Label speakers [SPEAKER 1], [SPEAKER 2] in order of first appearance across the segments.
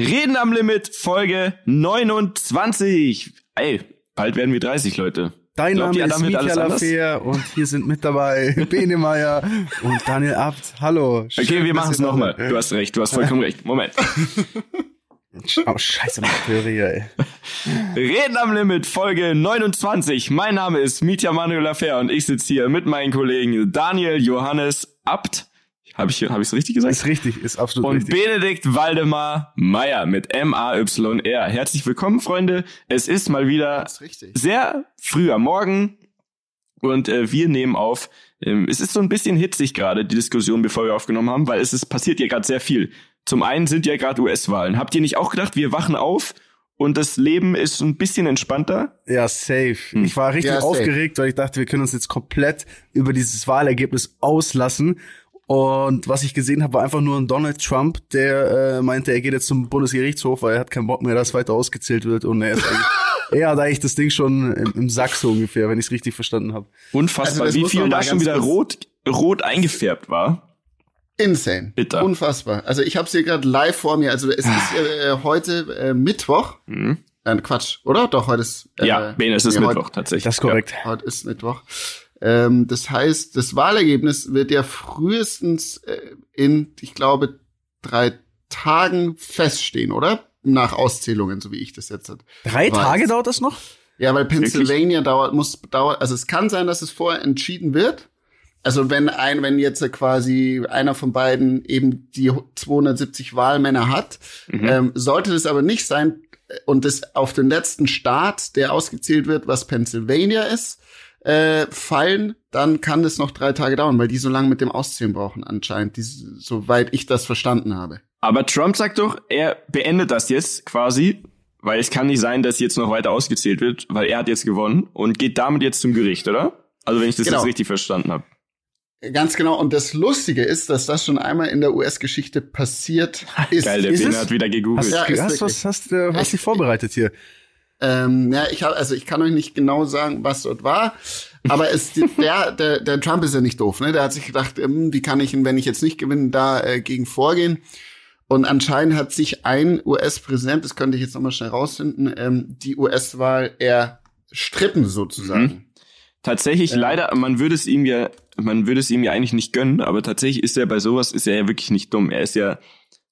[SPEAKER 1] Reden am Limit, Folge 29. Ey, bald werden wir 30, Leute.
[SPEAKER 2] Dein Glaubt Name ist Michael Lafer und hier sind mit dabei Bene Meyer und Daniel Abt. Hallo.
[SPEAKER 1] Schön, okay, wir machen es nochmal. Du hast recht, du hast vollkommen recht. Moment.
[SPEAKER 2] Oh, scheiße, Materie, ey.
[SPEAKER 1] Reden am Limit, Folge 29. Mein Name ist Mitya Manuel Lafer und ich sitze hier mit meinen Kollegen Daniel Johannes Abt habe ich hab ich's richtig gesagt?
[SPEAKER 2] Ist richtig, ist absolut
[SPEAKER 1] und
[SPEAKER 2] richtig.
[SPEAKER 1] Und Benedikt Waldemar Meyer mit M-A-Y-R. Herzlich willkommen, Freunde. Es ist mal wieder sehr früh am Morgen und äh, wir nehmen auf. Ähm, es ist so ein bisschen hitzig gerade, die Diskussion, bevor wir aufgenommen haben, weil es ist passiert ja gerade sehr viel. Zum einen sind ja gerade US-Wahlen. Habt ihr nicht auch gedacht, wir wachen auf und das Leben ist ein bisschen entspannter?
[SPEAKER 2] Ja, safe. Hm. Ich war richtig ja, aufgeregt, weil ich dachte, wir können uns jetzt komplett über dieses Wahlergebnis auslassen. Und was ich gesehen habe, war einfach nur ein Donald Trump, der äh, meinte, er geht jetzt zum Bundesgerichtshof, weil er hat keinen Bock mehr, dass weiter ausgezählt wird. Und er, ist er hat eigentlich das Ding schon im, im Sack so ungefähr, wenn ich es richtig verstanden habe.
[SPEAKER 1] Unfassbar, also wie viel da schon wieder rot, rot eingefärbt war.
[SPEAKER 3] Insane. Bitter. Unfassbar. Also ich habe es hier gerade live vor mir. Also es ist äh, heute äh, Mittwoch. Mhm. Äh, Quatsch, oder? Doch, heute ist.
[SPEAKER 1] Äh, ja, Ben, es ist Mittwoch heute, tatsächlich.
[SPEAKER 2] Das ist korrekt.
[SPEAKER 3] Ja. Heute ist Mittwoch. Ähm, das heißt, das Wahlergebnis wird ja frühestens äh, in, ich glaube, drei Tagen feststehen, oder? Nach Auszählungen, so wie ich das jetzt hat.
[SPEAKER 2] Drei weiß. Tage dauert das noch?
[SPEAKER 3] Ja, weil Pennsylvania Wirklich? dauert, muss dauert, also es kann sein, dass es vorher entschieden wird. Also wenn ein, wenn jetzt quasi einer von beiden eben die 270 Wahlmänner hat, mhm. ähm, sollte das aber nicht sein äh, und das auf den letzten Staat, der ausgezählt wird, was Pennsylvania ist, äh, fallen, dann kann es noch drei Tage dauern, weil die so lange mit dem Auszählen brauchen anscheinend, die, soweit ich das verstanden habe.
[SPEAKER 1] Aber Trump sagt doch, er beendet das jetzt quasi, weil es kann nicht sein, dass jetzt noch weiter ausgezählt wird, weil er hat jetzt gewonnen und geht damit jetzt zum Gericht, oder? Also wenn ich das genau. jetzt richtig verstanden habe.
[SPEAKER 3] Ganz genau. Und das Lustige ist, dass das schon einmal in der US-Geschichte passiert ist.
[SPEAKER 1] Geil, der Bene hat wieder gegoogelt.
[SPEAKER 2] Hast, ja, hast, was hast, du hast dich vorbereitet hier?
[SPEAKER 3] Ähm, ja, ich habe, also ich kann euch nicht genau sagen, was dort war, aber es, der, der, der Trump ist ja nicht doof, ne? Der hat sich gedacht, ähm, wie kann ich, wenn ich jetzt nicht gewinne, da äh, gegen vorgehen? Und anscheinend hat sich ein US-Präsident, das könnte ich jetzt nochmal schnell rausfinden, ähm, die US-Wahl erstritten sozusagen. Mhm.
[SPEAKER 1] Tatsächlich, ja. leider, man würde es ihm ja, man würde es ihm ja eigentlich nicht gönnen, aber tatsächlich ist er bei sowas, ist er ja wirklich nicht dumm. Er ist ja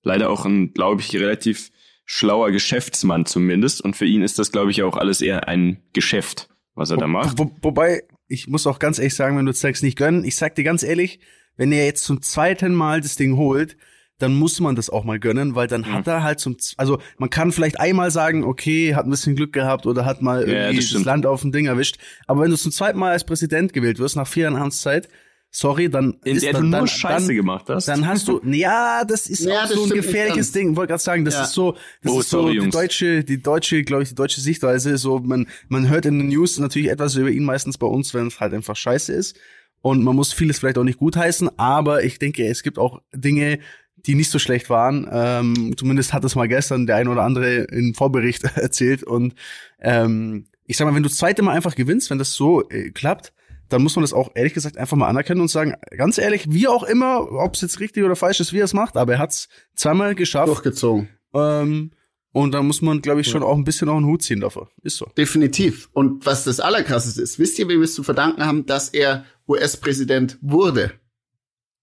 [SPEAKER 1] leider auch ein, glaube ich, relativ schlauer Geschäftsmann zumindest. Und für ihn ist das, glaube ich, auch alles eher ein Geschäft, was er wo, da macht.
[SPEAKER 2] Wo, wobei, ich muss auch ganz ehrlich sagen, wenn du sagst nicht gönnen, ich sag dir ganz ehrlich, wenn er jetzt zum zweiten Mal das Ding holt, dann muss man das auch mal gönnen, weil dann mhm. hat er halt zum, also man kann vielleicht einmal sagen, okay, hat ein bisschen Glück gehabt oder hat mal irgendwie ja, das, das Land auf ein Ding erwischt. Aber wenn du zum zweiten Mal als Präsident gewählt wirst, nach vier Jahren Amtszeit, sorry, dann
[SPEAKER 1] in
[SPEAKER 2] ist
[SPEAKER 1] der
[SPEAKER 2] dann,
[SPEAKER 1] du
[SPEAKER 2] nur
[SPEAKER 1] dann, Scheiße
[SPEAKER 2] dann,
[SPEAKER 1] gemacht hast.
[SPEAKER 2] Dann hast du, ja, das ist ja, auch das so ein gefährliches Ding. Ich wollte gerade sagen, das ja. ist so, das oh, ist so sorry, die deutsche, die deutsche, glaube ich, die deutsche Sichtweise. So, man, man hört in den News natürlich etwas über ihn meistens bei uns, wenn es halt einfach Scheiße ist. Und man muss vieles vielleicht auch nicht gutheißen, aber ich denke, es gibt auch Dinge, die nicht so schlecht waren. Ähm, zumindest hat es mal gestern der ein oder andere in Vorbericht erzählt. Und ähm, ich sag mal, wenn du das zweite Mal einfach gewinnst, wenn das so äh, klappt, dann muss man das auch ehrlich gesagt einfach mal anerkennen und sagen, ganz ehrlich, wie auch immer, ob es jetzt richtig oder falsch ist, wie er es macht, aber er hat es zweimal geschafft.
[SPEAKER 3] Durchgezogen.
[SPEAKER 2] Ähm, und da muss man, glaube ich, schon ja. auch ein bisschen auch einen Hut ziehen dafür. Ist so.
[SPEAKER 3] Definitiv. Und was das Allerkrasseste ist, wisst ihr, wie wir es zu verdanken haben, dass er US-Präsident wurde?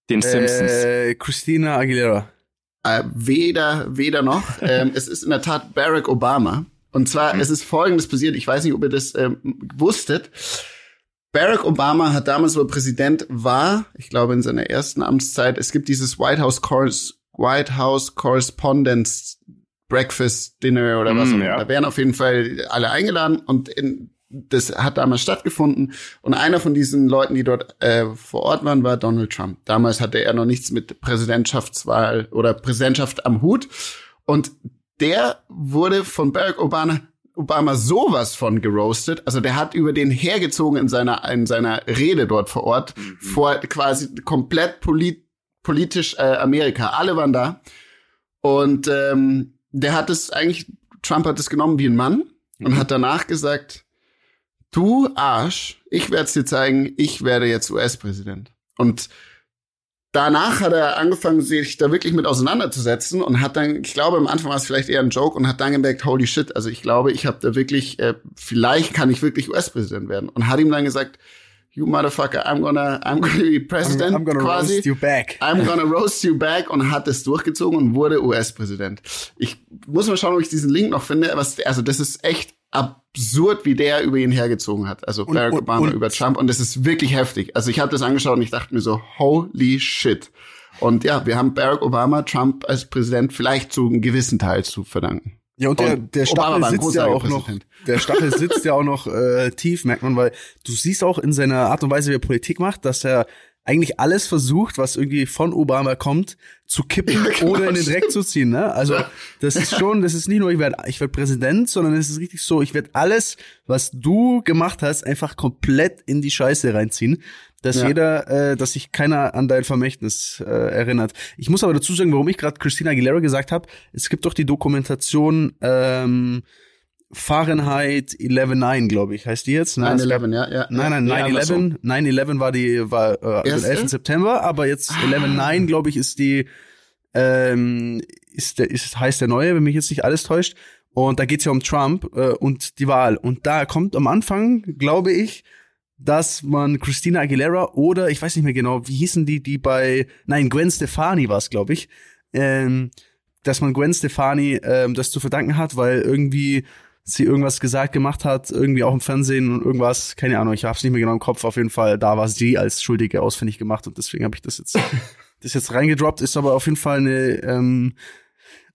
[SPEAKER 1] Den Simpsons.
[SPEAKER 2] Äh, Christina Aguilera.
[SPEAKER 3] Äh, weder, weder noch. ähm, es ist in der Tat Barack Obama. Und zwar, hm. es ist Folgendes passiert. Ich weiß nicht, ob ihr das ähm, wusstet. Barack Obama hat damals, wo er Präsident war, ich glaube in seiner ersten Amtszeit, es gibt dieses White House, Corres White House Correspondence Breakfast Dinner oder was. Mm, ja. Da wären auf jeden Fall alle eingeladen und in, das hat damals stattgefunden. Und einer von diesen Leuten, die dort äh, vor Ort waren, war Donald Trump. Damals hatte er noch nichts mit Präsidentschaftswahl oder Präsidentschaft am Hut. Und der wurde von Barack Obama Obama sowas von geroastet. Also der hat über den hergezogen in seiner, in seiner Rede dort vor Ort, mhm. vor quasi komplett polit, politisch äh, Amerika. Alle waren da. Und ähm, der hat es eigentlich, Trump hat es genommen wie ein Mann und mhm. hat danach gesagt, du Arsch, ich werde es dir zeigen, ich werde jetzt US-Präsident. Und danach hat er angefangen, sich da wirklich mit auseinanderzusetzen und hat dann, ich glaube, am Anfang war es vielleicht eher ein Joke und hat dann gemerkt, holy shit, also ich glaube, ich habe da wirklich, äh, vielleicht kann ich wirklich US-Präsident werden. Und hat ihm dann gesagt, you motherfucker, I'm gonna, I'm gonna be president. I'm, I'm gonna quasi. roast you back. I'm gonna roast you back und hat es durchgezogen und wurde US-Präsident. Ich muss mal schauen, ob ich diesen Link noch finde. Was, also das ist echt absurd, wie der über ihn hergezogen hat. Also Barack und, Obama und, über Trump. Und das ist wirklich heftig. Also ich habe das angeschaut und ich dachte mir so, holy shit. Und ja, wir haben Barack Obama Trump als Präsident vielleicht zu einem gewissen Teil zu verdanken.
[SPEAKER 2] Ja, und der, der Stachel sitzt ja auch noch, der Stachel sitzt ja auch noch äh, tief, merkt man, weil du siehst auch in seiner Art und Weise, wie er Politik macht, dass er eigentlich alles versucht, was irgendwie von Obama kommt, zu kippen ja, genau. oder in den Dreck zu ziehen. Ne? Also das ist schon, das ist nicht nur, ich werde ich werd Präsident, sondern es ist richtig so, ich werde alles, was du gemacht hast, einfach komplett in die Scheiße reinziehen dass ja. jeder, äh, dass sich keiner an dein Vermächtnis äh, erinnert. Ich muss aber dazu sagen, warum ich gerade Christina Aguilera gesagt habe. Es gibt doch die Dokumentation ähm, Fahrenheit 11.9, glaube ich, heißt die jetzt.
[SPEAKER 3] Ne? 9-11, ja, ja.
[SPEAKER 2] Nein, nein, 9-11. 9-11 war die, war äh, am 11. September, aber jetzt ah. 11.9, glaube ich, ist die, ähm, ist der, ist, heißt der neue, wenn mich jetzt nicht alles täuscht. Und da geht's ja um Trump äh, und die Wahl. Und da kommt am Anfang, glaube ich, dass man Christina Aguilera oder ich weiß nicht mehr genau, wie hießen die, die bei, nein, Gwen Stefani war es, glaube ich, ähm, dass man Gwen Stefani ähm, das zu verdanken hat, weil irgendwie sie irgendwas gesagt, gemacht hat, irgendwie auch im Fernsehen und irgendwas, keine Ahnung, ich hab's nicht mehr genau im Kopf, auf jeden Fall, da war sie als Schuldige ausfindig gemacht und deswegen habe ich das jetzt, das jetzt reingedroppt, ist aber auf jeden Fall eine ähm,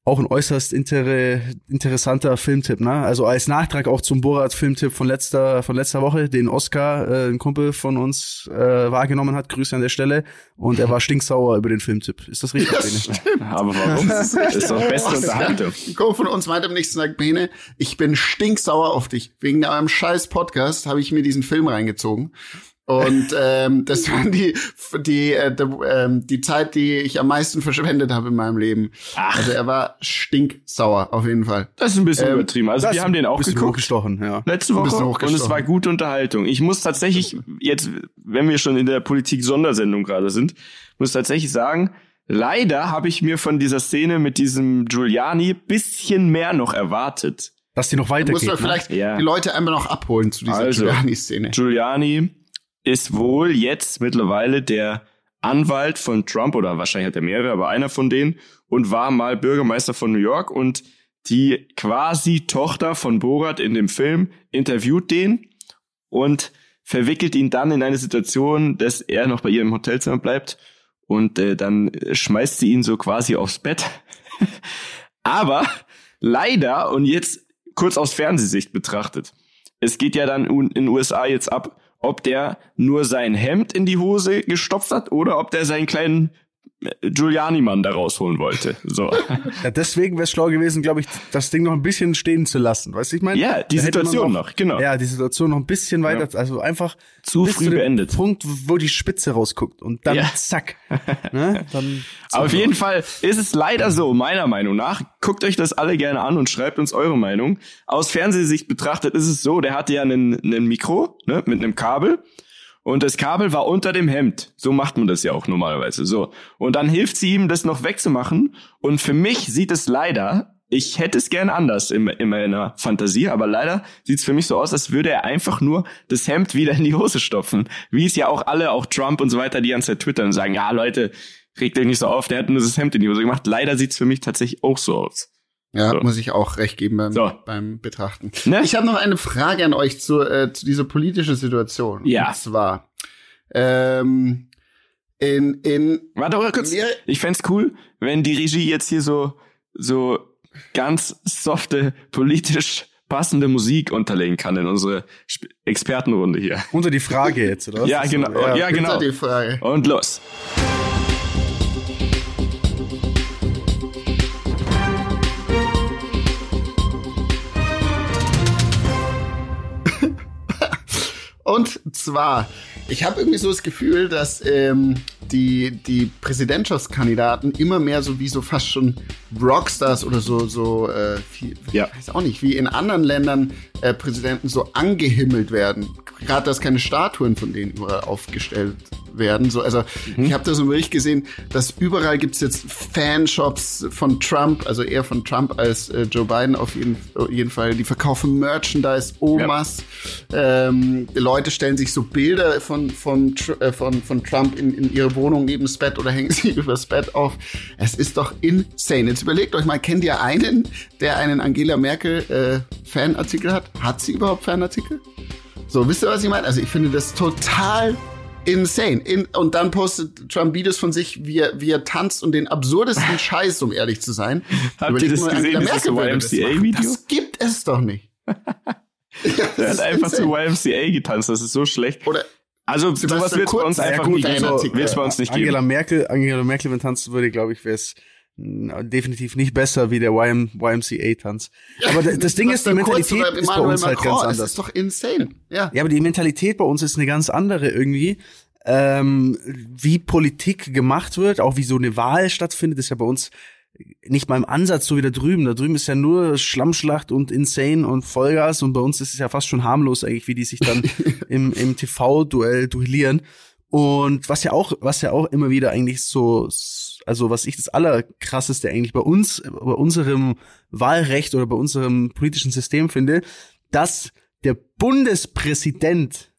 [SPEAKER 2] auch ein äußerst inter interessanter Filmtipp, ne? Also als Nachtrag auch zum Borat-Filmtipp von letzter von letzter Woche, den Oscar, äh, ein Kumpel von uns äh, wahrgenommen hat. Grüße an der Stelle. Und er war stinksauer über den Filmtipp. Ist das richtig,
[SPEAKER 1] ja, Aber warum? das ist doch beste Unterhaltung.
[SPEAKER 3] Kumpel von uns meinte am nächsten Tag, Bene, ich bin stinksauer auf dich. Wegen eurem scheiß Podcast habe ich mir diesen Film reingezogen. Und ähm, das war die die äh, die, ähm, die Zeit, die ich am meisten verschwendet habe in meinem Leben. Ach. Also er war stinksauer auf jeden Fall.
[SPEAKER 1] Das ist ein bisschen ähm, übertrieben. Also wir haben den auch geguckt.
[SPEAKER 2] Hochgestochen, ja.
[SPEAKER 1] Letzte Woche und es war gute Unterhaltung. Ich muss tatsächlich jetzt, wenn wir schon in der Politik Sondersendung gerade sind, muss tatsächlich sagen, leider habe ich mir von dieser Szene mit diesem Giuliani bisschen mehr noch erwartet.
[SPEAKER 2] Dass die noch weitergeht. Muss
[SPEAKER 3] man ne? vielleicht ja. die Leute einmal noch abholen zu dieser also, Giuliani-Szene.
[SPEAKER 1] Giuliani ist wohl jetzt mittlerweile der Anwalt von Trump oder wahrscheinlich hat er mehrere, aber einer von denen und war mal Bürgermeister von New York und die quasi Tochter von Borat in dem Film interviewt den und verwickelt ihn dann in eine Situation, dass er noch bei ihr im Hotelzimmer bleibt und äh, dann schmeißt sie ihn so quasi aufs Bett. aber leider und jetzt kurz aus Fernsehsicht betrachtet, es geht ja dann in den USA jetzt ab, ob der nur sein Hemd in die Hose gestopft hat oder ob der seinen kleinen Giuliani-Mann da rausholen wollte. So.
[SPEAKER 2] Ja, deswegen wäre es schlau gewesen, glaube ich, das Ding noch ein bisschen stehen zu lassen. Weißt du, ich meine?
[SPEAKER 1] Ja, die Situation noch, noch, genau.
[SPEAKER 2] Ja, die Situation noch ein bisschen weiter, ja. also einfach
[SPEAKER 1] zu früh zu beendet.
[SPEAKER 2] Punkt, wo die Spitze rausguckt und dann ja. zack.
[SPEAKER 1] ne? dann Aber auf jeden Fall ist es leider so, meiner Meinung nach. Guckt euch das alle gerne an und schreibt uns eure Meinung. Aus Fernsehsicht betrachtet ist es so, der hatte ja einen, einen Mikro ne, mit einem Kabel und das Kabel war unter dem Hemd. So macht man das ja auch normalerweise. So. Und dann hilft sie ihm, das noch wegzumachen. Und für mich sieht es leider, ich hätte es gern anders in, in meiner Fantasie, aber leider sieht es für mich so aus, als würde er einfach nur das Hemd wieder in die Hose stopfen. Wie es ja auch alle, auch Trump und so weiter, die ganze Zeit twittern und sagen, ja Leute, regt euch nicht so auf, der hat nur das Hemd in die Hose gemacht. Leider sieht es für mich tatsächlich auch so aus.
[SPEAKER 3] Ja, so. muss ich auch recht geben beim, so. beim Betrachten. Ne? Ich habe noch eine Frage an euch zu, äh, zu dieser politischen Situation.
[SPEAKER 1] Ja.
[SPEAKER 3] Und zwar, ähm, in, in.
[SPEAKER 1] Warte mal kurz. Ich fände cool, wenn die Regie jetzt hier so, so ganz softe, politisch passende Musik unterlegen kann in unsere Expertenrunde hier.
[SPEAKER 2] Unter die Frage jetzt, oder?
[SPEAKER 1] ja, genau. Ja, ja, genau.
[SPEAKER 3] Die Frage.
[SPEAKER 1] Und los.
[SPEAKER 3] Und zwar, ich habe irgendwie so das Gefühl, dass ähm, die, die Präsidentschaftskandidaten immer mehr so wie so fast schon Rockstars oder so, so, äh, viel, ja. ich weiß auch nicht, wie in anderen Ländern äh, Präsidenten so angehimmelt werden. Gerade, dass keine Statuen von denen überall aufgestellt werden. So, also mhm. ich habe da so einen Bericht gesehen, dass überall gibt's jetzt Fanshops von Trump, also eher von Trump als äh, Joe Biden auf jeden, jeden Fall. Die verkaufen Merchandise, Omas. Ja. Ähm, Leute stellen sich so Bilder von, von, äh, von, von Trump in, in ihre Wohnung neben das Bett oder hängen sie übers Bett auf. Es ist doch insane. Jetzt überlegt euch mal, kennt ihr einen, der einen Angela Merkel äh, Fanartikel hat? Hat sie überhaupt Fanartikel? So, wisst ihr, was ich meine? Also ich finde das total insane. In, und dann postet Trump Videos von sich, wie er, wie er tanzt und den absurdesten Scheiß, um ehrlich zu sein.
[SPEAKER 1] Habt ihr das gesehen, dieses YMCA-Video?
[SPEAKER 3] Das gibt es doch nicht. ja,
[SPEAKER 1] er hat einfach zu YMCA getanzt, das ist so schlecht. Oder also sowas wird bei uns einfach ja, gut, nicht, wird's bei uns nicht
[SPEAKER 2] Angela
[SPEAKER 1] geben.
[SPEAKER 2] Merkel, Angela Merkel, wenn tanzen würde, glaube ich, wäre es definitiv nicht besser wie der YM, YMCA-Tanz. Aber das, das Ding ist, die Mentalität ist bei uns halt ganz anders. Das
[SPEAKER 3] ist doch insane. Ja.
[SPEAKER 2] ja, aber die Mentalität bei uns ist eine ganz andere irgendwie. Ähm, wie Politik gemacht wird, auch wie so eine Wahl stattfindet, ist ja bei uns nicht mal im Ansatz so wie da drüben. Da drüben ist ja nur Schlammschlacht und Insane und Vollgas und bei uns ist es ja fast schon harmlos eigentlich, wie die sich dann im, im TV-Duell duellieren. Und was ja auch, was ja auch immer wieder eigentlich so, also was ich das allerkrasseste eigentlich bei uns, bei unserem Wahlrecht oder bei unserem politischen System finde, dass der Bundespräsident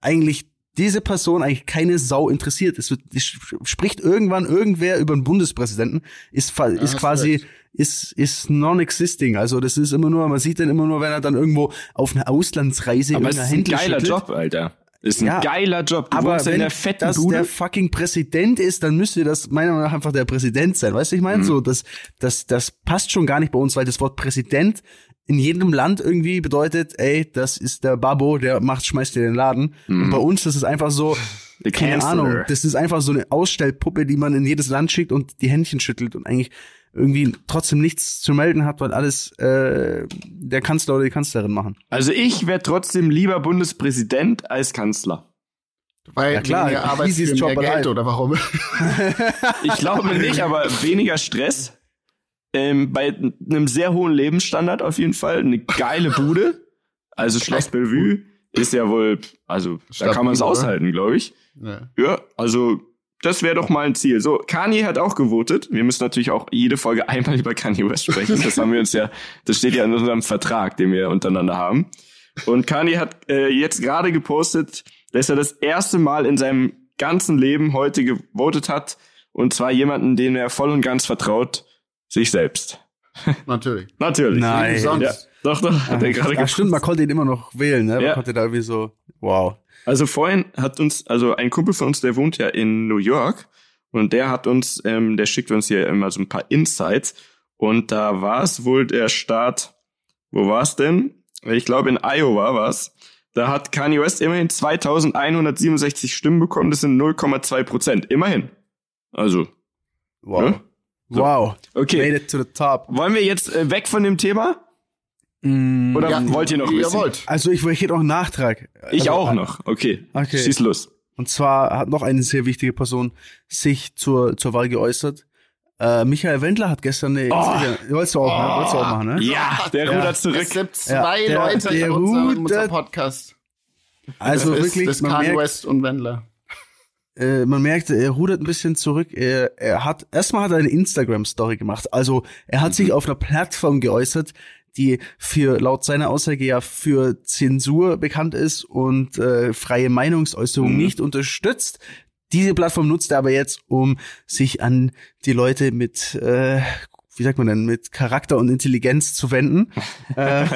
[SPEAKER 2] eigentlich diese Person eigentlich keine Sau interessiert. Es wird, es spricht irgendwann irgendwer über einen Bundespräsidenten, ist, ist ja, quasi, ist, ist non-existing. Also das ist immer nur, man sieht den immer nur, wenn er dann irgendwo auf einer Auslandsreise
[SPEAKER 1] Aber es ist ein geiler schüttelt. Job, Alter. Ist ein ja, geiler Job.
[SPEAKER 2] Du aber wenn in der fetten das Bude. der fucking Präsident ist, dann müsste das meiner Meinung nach einfach der Präsident sein. Weißt du, ich meine, mhm. so, das, das, das passt schon gar nicht bei uns, weil das Wort Präsident in jedem Land irgendwie bedeutet, ey, das ist der Babo, der macht, schmeißt dir den Laden. Mhm. Und bei uns, das ist einfach so, keine Ahnung, das ist einfach so eine Ausstellpuppe, die man in jedes Land schickt und die Händchen schüttelt und eigentlich irgendwie trotzdem nichts zu melden hat, weil alles äh, der Kanzler oder die Kanzlerin machen.
[SPEAKER 1] Also ich wäre trotzdem lieber Bundespräsident als Kanzler.
[SPEAKER 3] Weil ja klar, weniger Arbeit für Job mehr Geld oder warum?
[SPEAKER 1] ich glaube nicht, aber weniger Stress. Ähm, bei einem sehr hohen Lebensstandard auf jeden Fall. Eine geile Bude. Also Schloss Bellevue ist ja wohl, also Stadt da kann man es aushalten, glaube ich. Ja. ja, also das wäre doch mal ein Ziel. So, Kanye hat auch gewotet. Wir müssen natürlich auch jede Folge einmal über Kanye West sprechen. Das haben wir uns ja, das steht ja in unserem Vertrag, den wir untereinander haben. Und Kanye hat äh, jetzt gerade gepostet, dass er das erste Mal in seinem ganzen Leben heute gewotet hat. Und zwar jemanden, den er voll und ganz vertraut, sich selbst.
[SPEAKER 3] Natürlich.
[SPEAKER 1] Natürlich.
[SPEAKER 2] Nein.
[SPEAKER 1] Ja, doch, doch, hat er gerade
[SPEAKER 2] Ja, stimmt, man konnte ihn immer noch wählen, ne? Man ja. konnte da irgendwie so, wow.
[SPEAKER 1] Also vorhin hat uns, also ein Kumpel von uns, der wohnt ja in New York und der hat uns, ähm, der schickt uns hier immer so ein paar Insights und da war es wohl der Staat, wo war es denn? Ich glaube in Iowa war es. Da hat Kanye West immerhin 2167 Stimmen bekommen, das sind 0,2 Prozent. Immerhin. Also.
[SPEAKER 2] Wow. Ne? So. Wow.
[SPEAKER 1] Okay.
[SPEAKER 2] Made it to the top.
[SPEAKER 1] Wollen wir jetzt äh, weg von dem Thema?
[SPEAKER 2] Mm,
[SPEAKER 1] Oder ja, wollt ihr noch
[SPEAKER 3] wissen? Ihr wollt.
[SPEAKER 2] Also ich wollte noch einen Nachtrag.
[SPEAKER 1] Ich also, auch noch. Okay. okay. Schieß los.
[SPEAKER 2] Und zwar hat noch eine sehr wichtige Person sich zur, zur Wahl geäußert. Äh, Michael Wendler hat gestern eine.
[SPEAKER 1] Oh.
[SPEAKER 2] Wolltest du auch, oh. ne? Wolltest du auch machen, ne?
[SPEAKER 1] Ja, der rudert ja. zurück. Es
[SPEAKER 3] gibt zwei ja, der, Leute der in unserem, unserem Podcast.
[SPEAKER 2] Also
[SPEAKER 3] das
[SPEAKER 2] wirklich.
[SPEAKER 3] Ist, das man merkt, West und Wendler.
[SPEAKER 2] Äh, man merkt, er rudert ein bisschen zurück. Er, er hat erstmal hat er eine Instagram-Story gemacht. Also er hat mhm. sich auf einer Plattform geäußert, die für laut seiner Aussage ja für Zensur bekannt ist und äh, freie Meinungsäußerung mhm. nicht unterstützt. Diese Plattform nutzt er aber jetzt, um sich an die Leute mit äh, wie sagt man denn, mit Charakter und Intelligenz zu wenden. äh,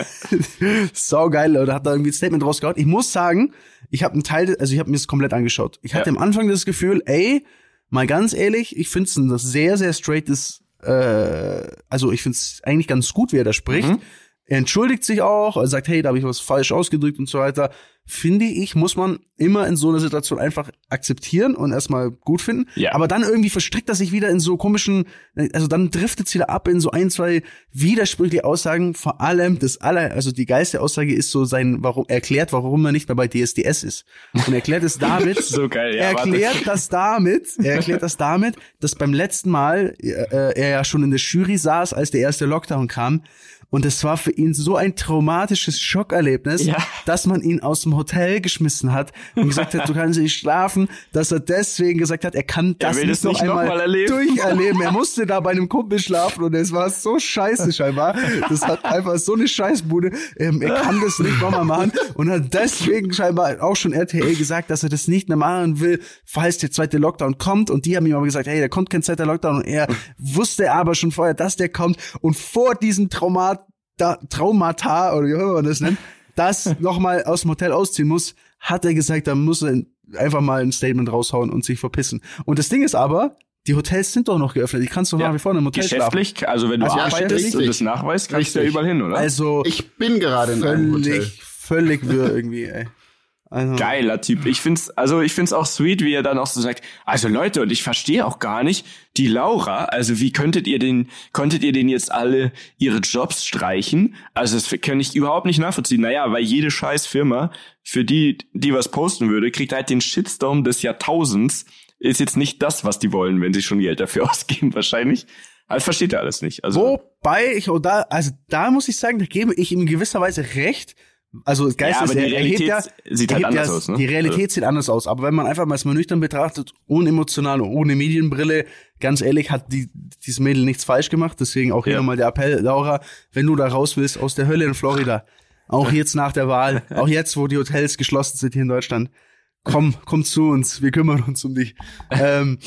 [SPEAKER 2] saugeil, oder hat da irgendwie ein Statement rausgehauen. Ich muss sagen, ich habe einen Teil, also ich habe mir das komplett angeschaut. Ich hatte ja. am Anfang das Gefühl, ey, mal ganz ehrlich, ich finde es ein sehr, sehr straightes äh, also ich finde es eigentlich ganz gut, wie er da spricht. Mhm. Er entschuldigt sich auch, er sagt, hey, da habe ich was falsch ausgedrückt und so weiter. Finde ich, muss man immer in so einer Situation einfach akzeptieren und erstmal gut finden. Ja. Aber dann irgendwie verstrickt er sich wieder in so komischen, also dann driftet es wieder ab in so ein, zwei widersprüchliche Aussagen. Vor allem das aller, also die geilste Aussage ist so sein, warum, erklärt, warum er nicht mehr bei DSDS ist. Und erklärt es damit, so geil, ja, er erklärt warte. das damit, er erklärt das damit, dass beim letzten Mal äh, er ja schon in der Jury saß, als der erste Lockdown kam und es war für ihn so ein traumatisches Schockerlebnis, ja. dass man ihn aus dem Hotel geschmissen hat und gesagt hat, du kannst nicht schlafen, dass er deswegen gesagt hat, er kann das er nicht, nicht einmal noch erleben. durcherleben. Er musste da bei einem Kumpel schlafen und es war so scheiße scheinbar. Das hat einfach so eine Scheißbude. Ähm, er kann das nicht nochmal machen und hat deswegen scheinbar auch schon RTL gesagt, dass er das nicht mehr machen will, falls der zweite Lockdown kommt. Und die haben ihm aber gesagt, hey, da kommt kein zweiter Lockdown. Und er wusste aber schon vorher, dass der kommt. Und vor diesem Traumat da, Traumata oder wie auch immer man das nennt, das nochmal aus dem Hotel ausziehen muss, hat er gesagt, da muss er einfach mal ein Statement raushauen und sich verpissen. Und das Ding ist aber, die Hotels sind doch noch geöffnet. Ich kannst doch ja. nach wie vor in einem Hotel
[SPEAKER 1] Geschäftlich,
[SPEAKER 2] schlafen.
[SPEAKER 1] also wenn du also arbeitest und das nachweist, kannst du ja überall hin, oder?
[SPEAKER 2] Also
[SPEAKER 3] ich bin gerade in einem Hotel.
[SPEAKER 2] Völlig wirr irgendwie, ey.
[SPEAKER 1] Also. Geiler Typ. Ich find's, also ich find's auch sweet, wie er dann auch so sagt, also Leute, und ich verstehe auch gar nicht, die Laura, also wie könntet ihr den, konntet ihr den jetzt alle ihre Jobs streichen? Also das kann ich überhaupt nicht nachvollziehen. Naja, weil jede scheiß Firma, für die, die was posten würde, kriegt halt den Shitstorm des Jahrtausends. Ist jetzt nicht das, was die wollen, wenn sie schon Geld dafür ausgeben, wahrscheinlich. Also versteht er alles nicht. Also,
[SPEAKER 2] Wobei ich, oh, also da muss ich sagen, da gebe ich ihm in gewisser Weise recht, also Geist ja, ist,
[SPEAKER 1] die Realität
[SPEAKER 2] ja,
[SPEAKER 1] sieht halt anders
[SPEAKER 2] ja,
[SPEAKER 1] aus. Ne?
[SPEAKER 2] Die Realität also. sieht anders aus. Aber wenn man einfach mal mal nüchtern betrachtet, ohne emotional und ohne Medienbrille, ganz ehrlich, hat die, dieses Mädel nichts falsch gemacht. Deswegen auch hier ja. nochmal der Appell, Laura, wenn du da raus willst aus der Hölle in Florida, auch jetzt nach der Wahl, auch jetzt, wo die Hotels geschlossen sind hier in Deutschland, komm, komm zu uns, wir kümmern uns um dich. ähm,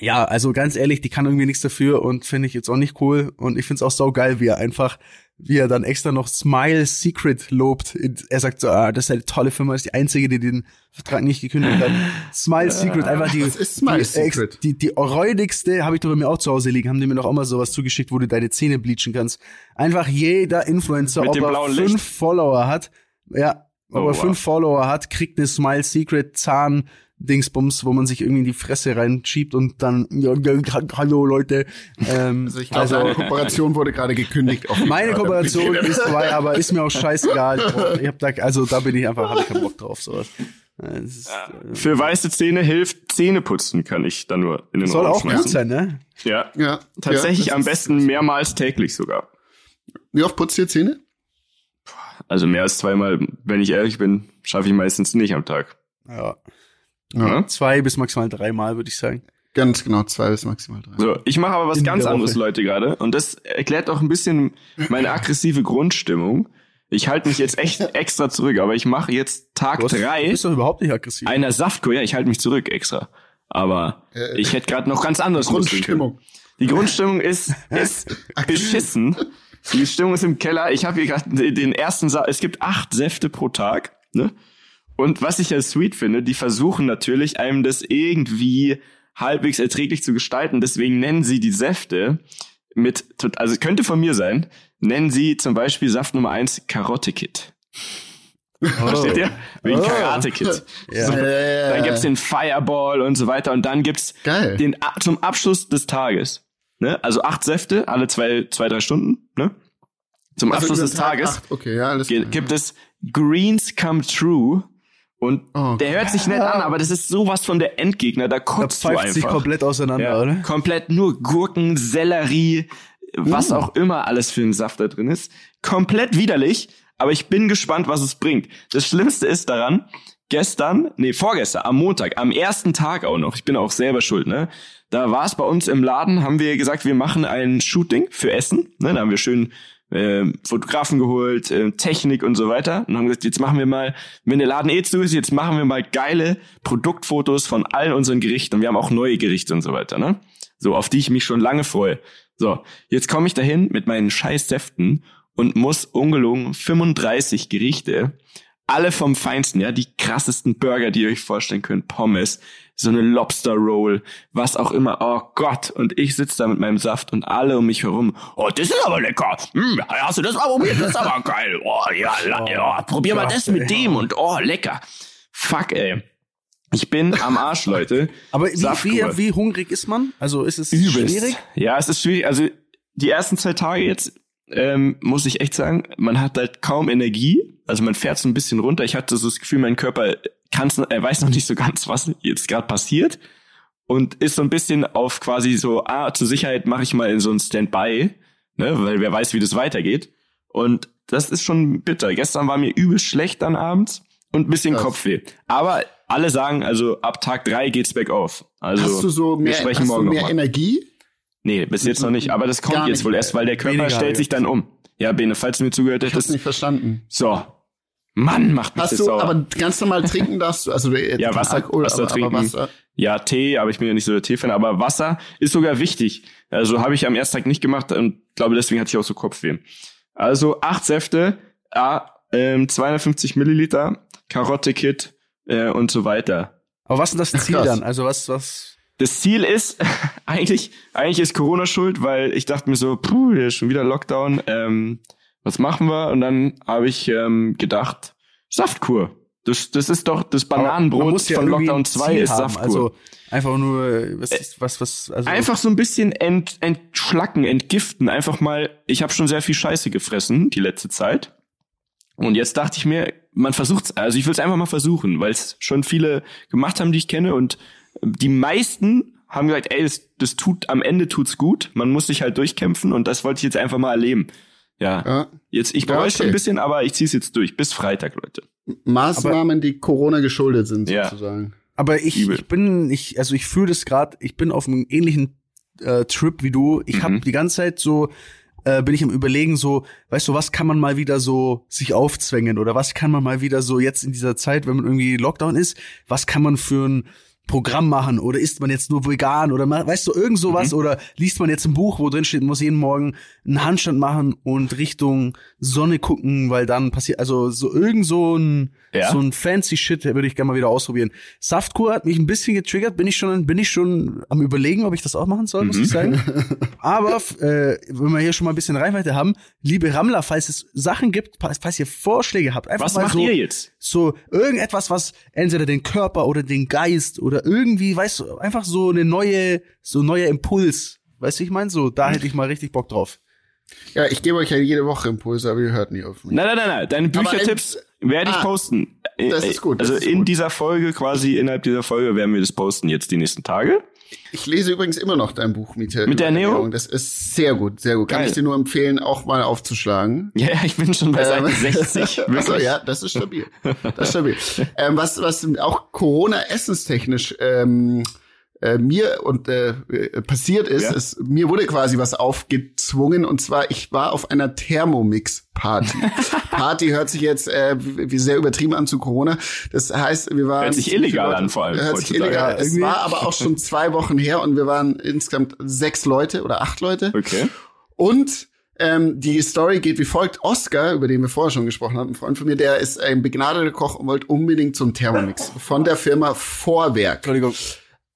[SPEAKER 2] ja, also ganz ehrlich, die kann irgendwie nichts dafür und finde ich jetzt auch nicht cool. Und ich finde es auch so geil, wie er einfach wie er dann extra noch Smile Secret lobt. Er sagt so, ah, das ist eine tolle Firma, ist die einzige, die den Vertrag nicht gekündigt hat. Smile Secret, einfach die,
[SPEAKER 3] ist Smile
[SPEAKER 2] die,
[SPEAKER 3] Secret?
[SPEAKER 2] die, die, die räudigste, habe ich doch bei mir auch zu Hause liegen, haben die mir doch auch mal sowas zugeschickt, wo du deine Zähne bleachen kannst. Einfach jeder Influencer, ob er fünf Licht. Follower hat, ja, ob oh, er fünf wow. Follower hat, kriegt eine Smile Secret Zahn Dingsbums, wo man sich irgendwie in die Fresse reinschiebt und dann, ja, hallo Leute.
[SPEAKER 3] Ähm, also ich glaube, also, deine Kooperation wurde gerade gekündigt.
[SPEAKER 2] Meine Kooperation ist vorbei, aber ist mir auch scheißegal. Ich hab da, also da bin ich einfach, hab ich keinen Bock drauf, sowas.
[SPEAKER 1] Ist, ja. Für weiße Zähne hilft Zähneputzen, kann ich da nur in den
[SPEAKER 2] Soll Raum auch schmeißen. gut sein, ne?
[SPEAKER 1] Ja. ja. Tatsächlich ja, am besten mehrmals täglich sogar.
[SPEAKER 3] Wie oft putzt ihr Zähne?
[SPEAKER 1] Also mehr als zweimal, wenn ich ehrlich bin, schaffe ich meistens nicht am Tag.
[SPEAKER 2] Ja. Ja. Zwei bis maximal dreimal, würde ich sagen.
[SPEAKER 3] Ganz genau, zwei bis maximal drei.
[SPEAKER 1] So, ich mache aber was In ganz anderes, Leute, gerade. Und das erklärt auch ein bisschen meine aggressive Grundstimmung. Ich halte mich jetzt echt extra zurück, aber ich mache jetzt Tag du hast, drei. Du
[SPEAKER 2] bist doch überhaupt nicht aggressiv.
[SPEAKER 1] Einer Saftkur, ja, ich halte mich zurück extra. Aber äh, ich hätte gerade noch ganz anderes
[SPEAKER 3] Grundstimmung.
[SPEAKER 1] Die Grundstimmung ist, ist beschissen. Die Stimmung ist im Keller. Ich habe hier gerade den ersten Sa Es gibt acht Säfte pro Tag. Ne? Und was ich ja sweet finde, die versuchen natürlich, einem das irgendwie halbwegs erträglich zu gestalten. Deswegen nennen sie die Säfte mit, also könnte von mir sein, nennen sie zum Beispiel Saft Nummer eins Karotte Kit. Oh. Versteht ihr? Wegen oh. Karate Kit. Ja. So, dann gibt's den Fireball und so weiter und dann gibt's Geil. den zum Abschluss des Tages. Ne? Also acht Säfte alle zwei, zwei drei Stunden. Ne? Zum also Abschluss des Tag Tages.
[SPEAKER 3] Okay, ja,
[SPEAKER 1] gibt es Greens Come True und oh, der hört sich nett an, aber das ist sowas von der Endgegner, da kotzt da du einfach. sich
[SPEAKER 2] komplett auseinander, ja, oder?
[SPEAKER 1] Komplett nur Gurken, Sellerie, was uh. auch immer alles für ein Saft da drin ist. Komplett widerlich, aber ich bin gespannt, was es bringt. Das Schlimmste ist daran, gestern, nee, vorgestern, am Montag, am ersten Tag auch noch, ich bin auch selber schuld, ne? Da war es bei uns im Laden, haben wir gesagt, wir machen ein Shooting für Essen, ne? Da haben wir schön äh, Fotografen geholt, äh, Technik und so weiter und haben gesagt, jetzt machen wir mal, wenn der Laden eh zu ist, jetzt machen wir mal geile Produktfotos von allen unseren Gerichten und wir haben auch neue Gerichte und so weiter, ne? So, auf die ich mich schon lange freue. So, jetzt komme ich dahin mit meinen scheiß Säften und muss ungelogen 35 Gerichte, alle vom Feinsten, ja, die krassesten Burger, die ihr euch vorstellen könnt, Pommes, so eine Lobster Roll, was auch immer. Oh Gott. Und ich sitze da mit meinem Saft und alle um mich herum. Oh, das ist aber lecker. Hm, hast du das mal probiert? Das ist aber geil. Oh, ja, oh, ja probier mal das mit dem und oh, lecker. Fuck, ey. Ich bin am Arsch, Leute.
[SPEAKER 2] aber wie, wie, wie hungrig ist man? Also ist es
[SPEAKER 1] Übelst. schwierig? Ja, es ist schwierig. Also die ersten zwei Tage jetzt ähm, muss ich echt sagen, man hat halt kaum Energie. Also man fährt so ein bisschen runter. Ich hatte so das Gefühl, mein Körper kann's, er weiß noch nicht so ganz, was jetzt gerade passiert. Und ist so ein bisschen auf quasi so, ah, zur Sicherheit mache ich mal in so ein Standby, ne, weil wer weiß, wie das weitergeht. Und das ist schon bitter. Gestern war mir übel schlecht dann abends und ein bisschen Krass. Kopfweh. Aber alle sagen, also ab Tag drei geht's bergauf. Also
[SPEAKER 3] hast du so mehr,
[SPEAKER 1] wir sprechen morgen
[SPEAKER 3] mehr Energie?
[SPEAKER 1] Nee, bis jetzt noch nicht. Aber das kommt jetzt wohl erst, weil der Körper stellt sich dann um. Ja, Bene, falls du mir zugehört hättest.
[SPEAKER 3] Ich hab's nicht verstanden.
[SPEAKER 1] So. Mann, macht mich
[SPEAKER 3] Hast du, sauer. aber ganz normal trinken darfst du, also
[SPEAKER 1] ja, Wasser, Alkohol, Wasser aber, trinken. Aber Wasser. Ja, Tee, aber ich bin ja nicht so der Tee-Fan, aber Wasser ist sogar wichtig. Also habe ich am ersten Tag nicht gemacht und glaube, deswegen hatte ich auch so Kopfweh. Also acht Säfte, ah, ähm, 250 Milliliter, Karotte-Kit äh, und so weiter.
[SPEAKER 2] Aber was ist das Ziel Krass. dann? Also was, was
[SPEAKER 1] das Ziel ist, eigentlich, eigentlich ist Corona schuld, weil ich dachte mir so, puh, hier ist schon wieder Lockdown, ähm, was machen wir? Und dann habe ich ähm, gedacht, Saftkur. Das, das ist doch das Bananenbrot ja von Lockdown 2 ist Saftkur. Also
[SPEAKER 2] einfach nur, was ist, was, was,
[SPEAKER 1] also Einfach so ein bisschen ent, entschlacken, entgiften. Einfach mal, ich habe schon sehr viel Scheiße gefressen die letzte Zeit. Und jetzt dachte ich mir, man versucht's, also ich will es einfach mal versuchen, weil es schon viele gemacht haben, die ich kenne und die meisten haben gesagt, ey, das, das tut, am Ende tut's gut. Man muss sich halt durchkämpfen und das wollte ich jetzt einfach mal erleben. Ja. ja. Jetzt, ich bereue ja, okay. ein bisschen, aber ich zieh's jetzt durch. Bis Freitag, Leute.
[SPEAKER 3] Maßnahmen, aber, die Corona geschuldet sind, sozusagen. Ja.
[SPEAKER 2] Aber ich, ich bin, ich, also ich fühle das gerade, ich bin auf einem ähnlichen äh, Trip wie du. Ich mhm. habe die ganze Zeit so, äh, bin ich am überlegen, so, weißt du, was kann man mal wieder so sich aufzwängen oder was kann man mal wieder so jetzt in dieser Zeit, wenn man irgendwie Lockdown ist, was kann man für ein Programm machen oder isst man jetzt nur vegan oder weißt du irgend sowas mhm. oder liest man jetzt ein Buch, wo drin steht, muss jeden Morgen einen Handstand machen und Richtung Sonne gucken, weil dann passiert also so irgend so ein ja. so ein fancy Shit würde ich gerne mal wieder ausprobieren. Saftkur hat mich ein bisschen getriggert, bin ich schon bin ich schon am überlegen, ob ich das auch machen soll, muss mhm. ich sagen. Aber äh, wenn wir hier schon mal ein bisschen Reichweite haben, liebe Rammler, falls es Sachen gibt, falls ihr Vorschläge habt,
[SPEAKER 1] einfach was mal macht so, ihr jetzt?
[SPEAKER 2] So irgendetwas, was entweder den Körper oder den Geist oder irgendwie, weißt du, einfach so eine neue, so ein neuer Impuls. Weißt du, ich meine, so, da hätte ich mal richtig Bock drauf.
[SPEAKER 3] Ja, ich gebe euch ja jede Woche Impulse, aber ihr hört nie auf mich.
[SPEAKER 1] Nein, nein, nein, nein. Deine Büchertipps werde ich ah, posten.
[SPEAKER 3] Das ist gut.
[SPEAKER 1] Das
[SPEAKER 3] also ist
[SPEAKER 1] in
[SPEAKER 3] gut.
[SPEAKER 1] dieser Folge, quasi innerhalb dieser Folge, werden wir das posten jetzt die nächsten Tage.
[SPEAKER 3] Ich lese übrigens immer noch dein Buch Miete.
[SPEAKER 1] Mit der Ernährung.
[SPEAKER 3] Das ist sehr gut, sehr gut. Kann Geil. ich dir nur empfehlen, auch mal aufzuschlagen.
[SPEAKER 1] Ja, ich bin schon bei Seite 60.
[SPEAKER 3] Ähm, Achso, ja, das ist stabil. Das ist stabil. ähm, was, was auch Corona-essenstechnisch ähm, äh, mir und äh, passiert ist, ja. ist, mir wurde quasi was aufgezwungen und zwar ich war auf einer Thermomix Party. Party hört sich jetzt äh, wie sehr übertrieben an zu Corona. Das heißt, wir waren
[SPEAKER 1] hört sich illegal Leute, an vor allem.
[SPEAKER 3] Hört sich illegal. Ja, es war aber auch schon zwei Wochen her und wir waren insgesamt sechs Leute oder acht Leute.
[SPEAKER 1] Okay.
[SPEAKER 3] Und ähm, die Story geht wie folgt. Oscar, über den wir vorher schon gesprochen haben, ein Freund von mir, der ist ein begnadeter Koch und wollte unbedingt zum Thermomix von der Firma Vorwerk.
[SPEAKER 2] Entschuldigung.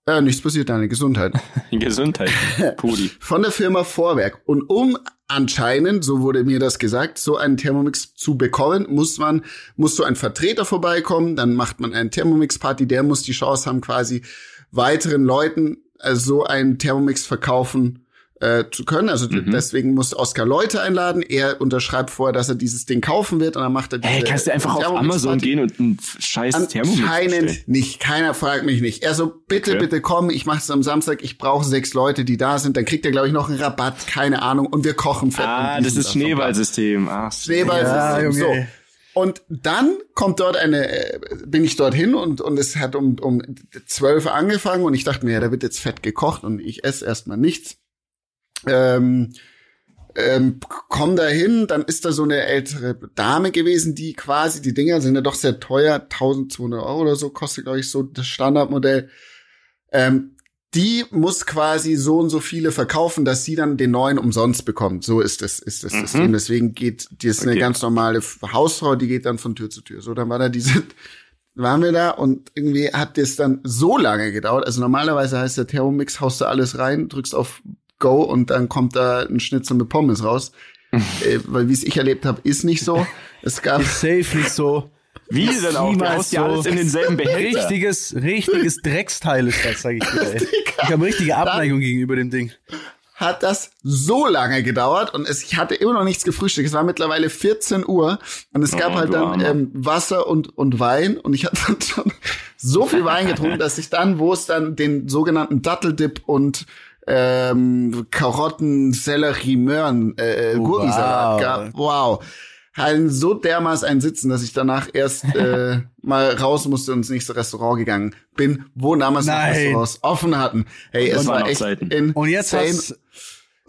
[SPEAKER 3] Äh, nichts passiert, deine Gesundheit.
[SPEAKER 1] Gesundheit, Pudi.
[SPEAKER 3] Von der Firma Vorwerk. Und um anscheinend, so wurde mir das gesagt, so einen Thermomix zu bekommen, muss man, muss so ein Vertreter vorbeikommen, dann macht man einen Thermomix-Party, der muss die Chance haben, quasi weiteren Leuten äh, so einen Thermomix verkaufen äh, zu können. Also mhm. deswegen muss Oscar Leute einladen. Er unterschreibt vorher, dass er dieses Ding kaufen wird und dann macht er diese
[SPEAKER 1] Hey, kannst du einfach auf Amazon gehen und einen scheiß Thermomix
[SPEAKER 3] Anscheinend nicht. Keiner fragt mich nicht. Er so, bitte, okay. bitte komm, ich mache es am Samstag. Ich brauche sechs Leute, die da sind. Dann kriegt er, glaube ich, noch einen Rabatt. Keine Ahnung. Und wir kochen
[SPEAKER 1] fett. Ah, das ist Schneeballsystem. Ach,
[SPEAKER 3] Schneeballsystem. Ja, so. Und dann kommt dort eine, äh, bin ich dorthin und, und es hat um, um zwölf angefangen und ich dachte mir, ja, da wird jetzt fett gekocht und ich esse erstmal nichts ähm, ähm, komm da hin, dann ist da so eine ältere Dame gewesen, die quasi, die Dinger sind ja doch sehr teuer, 1200 Euro oder so, kostet, glaube ich, so das Standardmodell. Ähm, die muss quasi so und so viele verkaufen, dass sie dann den neuen umsonst bekommt. So ist das, ist das mhm. System. Deswegen geht, die ist okay. eine ganz normale Hausfrau, die geht dann von Tür zu Tür. So, dann war da diese waren wir da und irgendwie hat das dann so lange gedauert. Also normalerweise heißt der Thermomix, haust du alles rein, drückst auf Go und dann kommt da ein Schnitzel mit Pommes raus. äh, weil wie es ich erlebt habe, ist nicht so. Es gab
[SPEAKER 2] ist safe nicht so.
[SPEAKER 1] Wie denn auch? Du hast ja alles in denselben Behälter.
[SPEAKER 2] Richtiges, richtiges Drecksteil ist das, sag ich dir. Ey. Ich habe richtige Abneigung dann gegenüber dem Ding.
[SPEAKER 3] Hat das so lange gedauert und es, ich hatte immer noch nichts gefrühstückt. Es war mittlerweile 14 Uhr und es gab oh, halt dann ähm, Wasser und, und Wein und ich hatte dann schon so viel Wein getrunken, dass ich dann, wo es dann den sogenannten Datteldip und ähm, Karotten, Sellerie, Möhren, äh, äh Gurkensalat wow. gab. Wow halt so dermaßen ein Sitzen, dass ich danach erst äh, mal raus musste und ins nächste Restaurant gegangen bin, wo damals noch Restaurants offen hatten. Hey, es war echt in
[SPEAKER 2] Und jetzt hast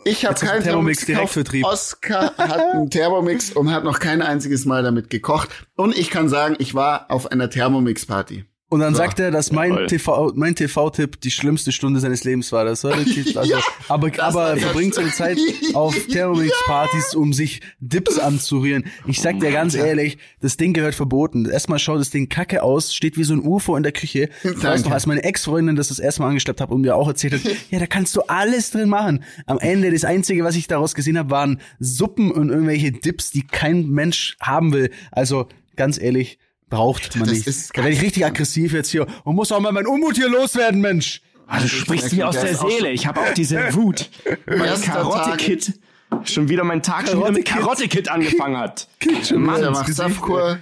[SPEAKER 3] ich habe keinen
[SPEAKER 2] Thermomix Direktvertrieb.
[SPEAKER 3] Oscar hat einen Thermomix und hat noch kein einziges Mal damit gekocht. Und ich kann sagen, ich war auf einer Thermomix-Party.
[SPEAKER 2] Und dann so. sagt er, dass mein TV, mein TV-Tipp die schlimmste Stunde seines Lebens war. Das war also, ja, aber aber er verbringt seine Zeit auf Thermomix-Partys, um sich Dips anzurühren. Ich sag dir ganz ehrlich, das Ding gehört verboten. Erstmal schaut das Ding kacke aus, steht wie so ein UFO in der Küche. Ich weiß noch, als meine Ex-Freundin das das erste Mal angeschleppt hat und mir auch erzählt hat, ja, da kannst du alles drin machen. Am Ende, das Einzige, was ich daraus gesehen habe, waren Suppen und irgendwelche Dips, die kein Mensch haben will. Also, ganz ehrlich, Braucht man das nicht. Da werde ich richtig aggressiv jetzt hier und muss auch mal mein Unmut hier loswerden, Mensch.
[SPEAKER 1] Ah, du sprichst mir aus der Seele. Ich habe auch diese Wut. Mein Karotte-Kit. Schon wieder mein Tag schon wieder mit Karotte-Kit angefangen hat.
[SPEAKER 3] Mann, der macht Saftkur.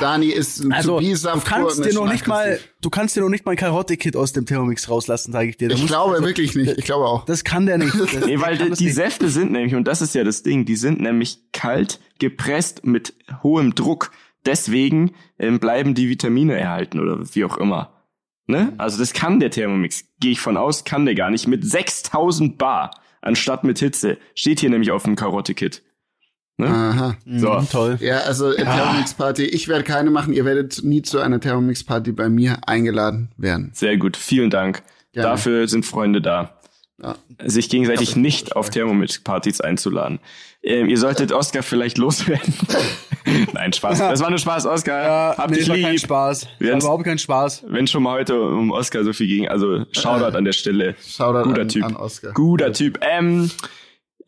[SPEAKER 3] Dani ist ein
[SPEAKER 2] also, du kannst dir noch nicht mal, du kannst dir noch nicht mal ein Karotte-Kit aus dem Thermomix rauslassen, sage ich dir.
[SPEAKER 3] ich glaube also, wirklich nicht. Ich glaube auch.
[SPEAKER 2] Das kann der nicht.
[SPEAKER 1] Das, nee, weil die, die Säfte sind nämlich, und das ist ja das Ding, die sind nämlich kalt gepresst mit hohem Druck deswegen ähm, bleiben die Vitamine erhalten oder wie auch immer. Ne? Also das kann der Thermomix, gehe ich von aus, kann der gar nicht. Mit 6000 Bar anstatt mit Hitze. Steht hier nämlich auf dem Karotte-Kit.
[SPEAKER 3] Ne? Aha. So. Mhm, toll. Ja, also ja. Thermomix-Party. Ich werde keine machen. Ihr werdet nie zu einer Thermomix-Party bei mir eingeladen werden.
[SPEAKER 1] Sehr gut. Vielen Dank. Gerne. Dafür sind Freunde da. Ja. Sich gegenseitig nicht auf Thermomix-Partys einzuladen. Ähm, ihr solltet Oscar vielleicht loswerden. Nein, Spaß. Das war nur Spaß, Oscar.
[SPEAKER 2] Ja, Habt nee, lieb. kein Spaß. Wenn's, überhaupt kein Spaß.
[SPEAKER 1] Wenn schon mal heute um Oscar so viel ging, also Shoutout an der Stelle.
[SPEAKER 3] Shoutout
[SPEAKER 1] Guter
[SPEAKER 3] an,
[SPEAKER 1] Typ.
[SPEAKER 3] an Oscar.
[SPEAKER 1] Guter Typ. Ähm, äh,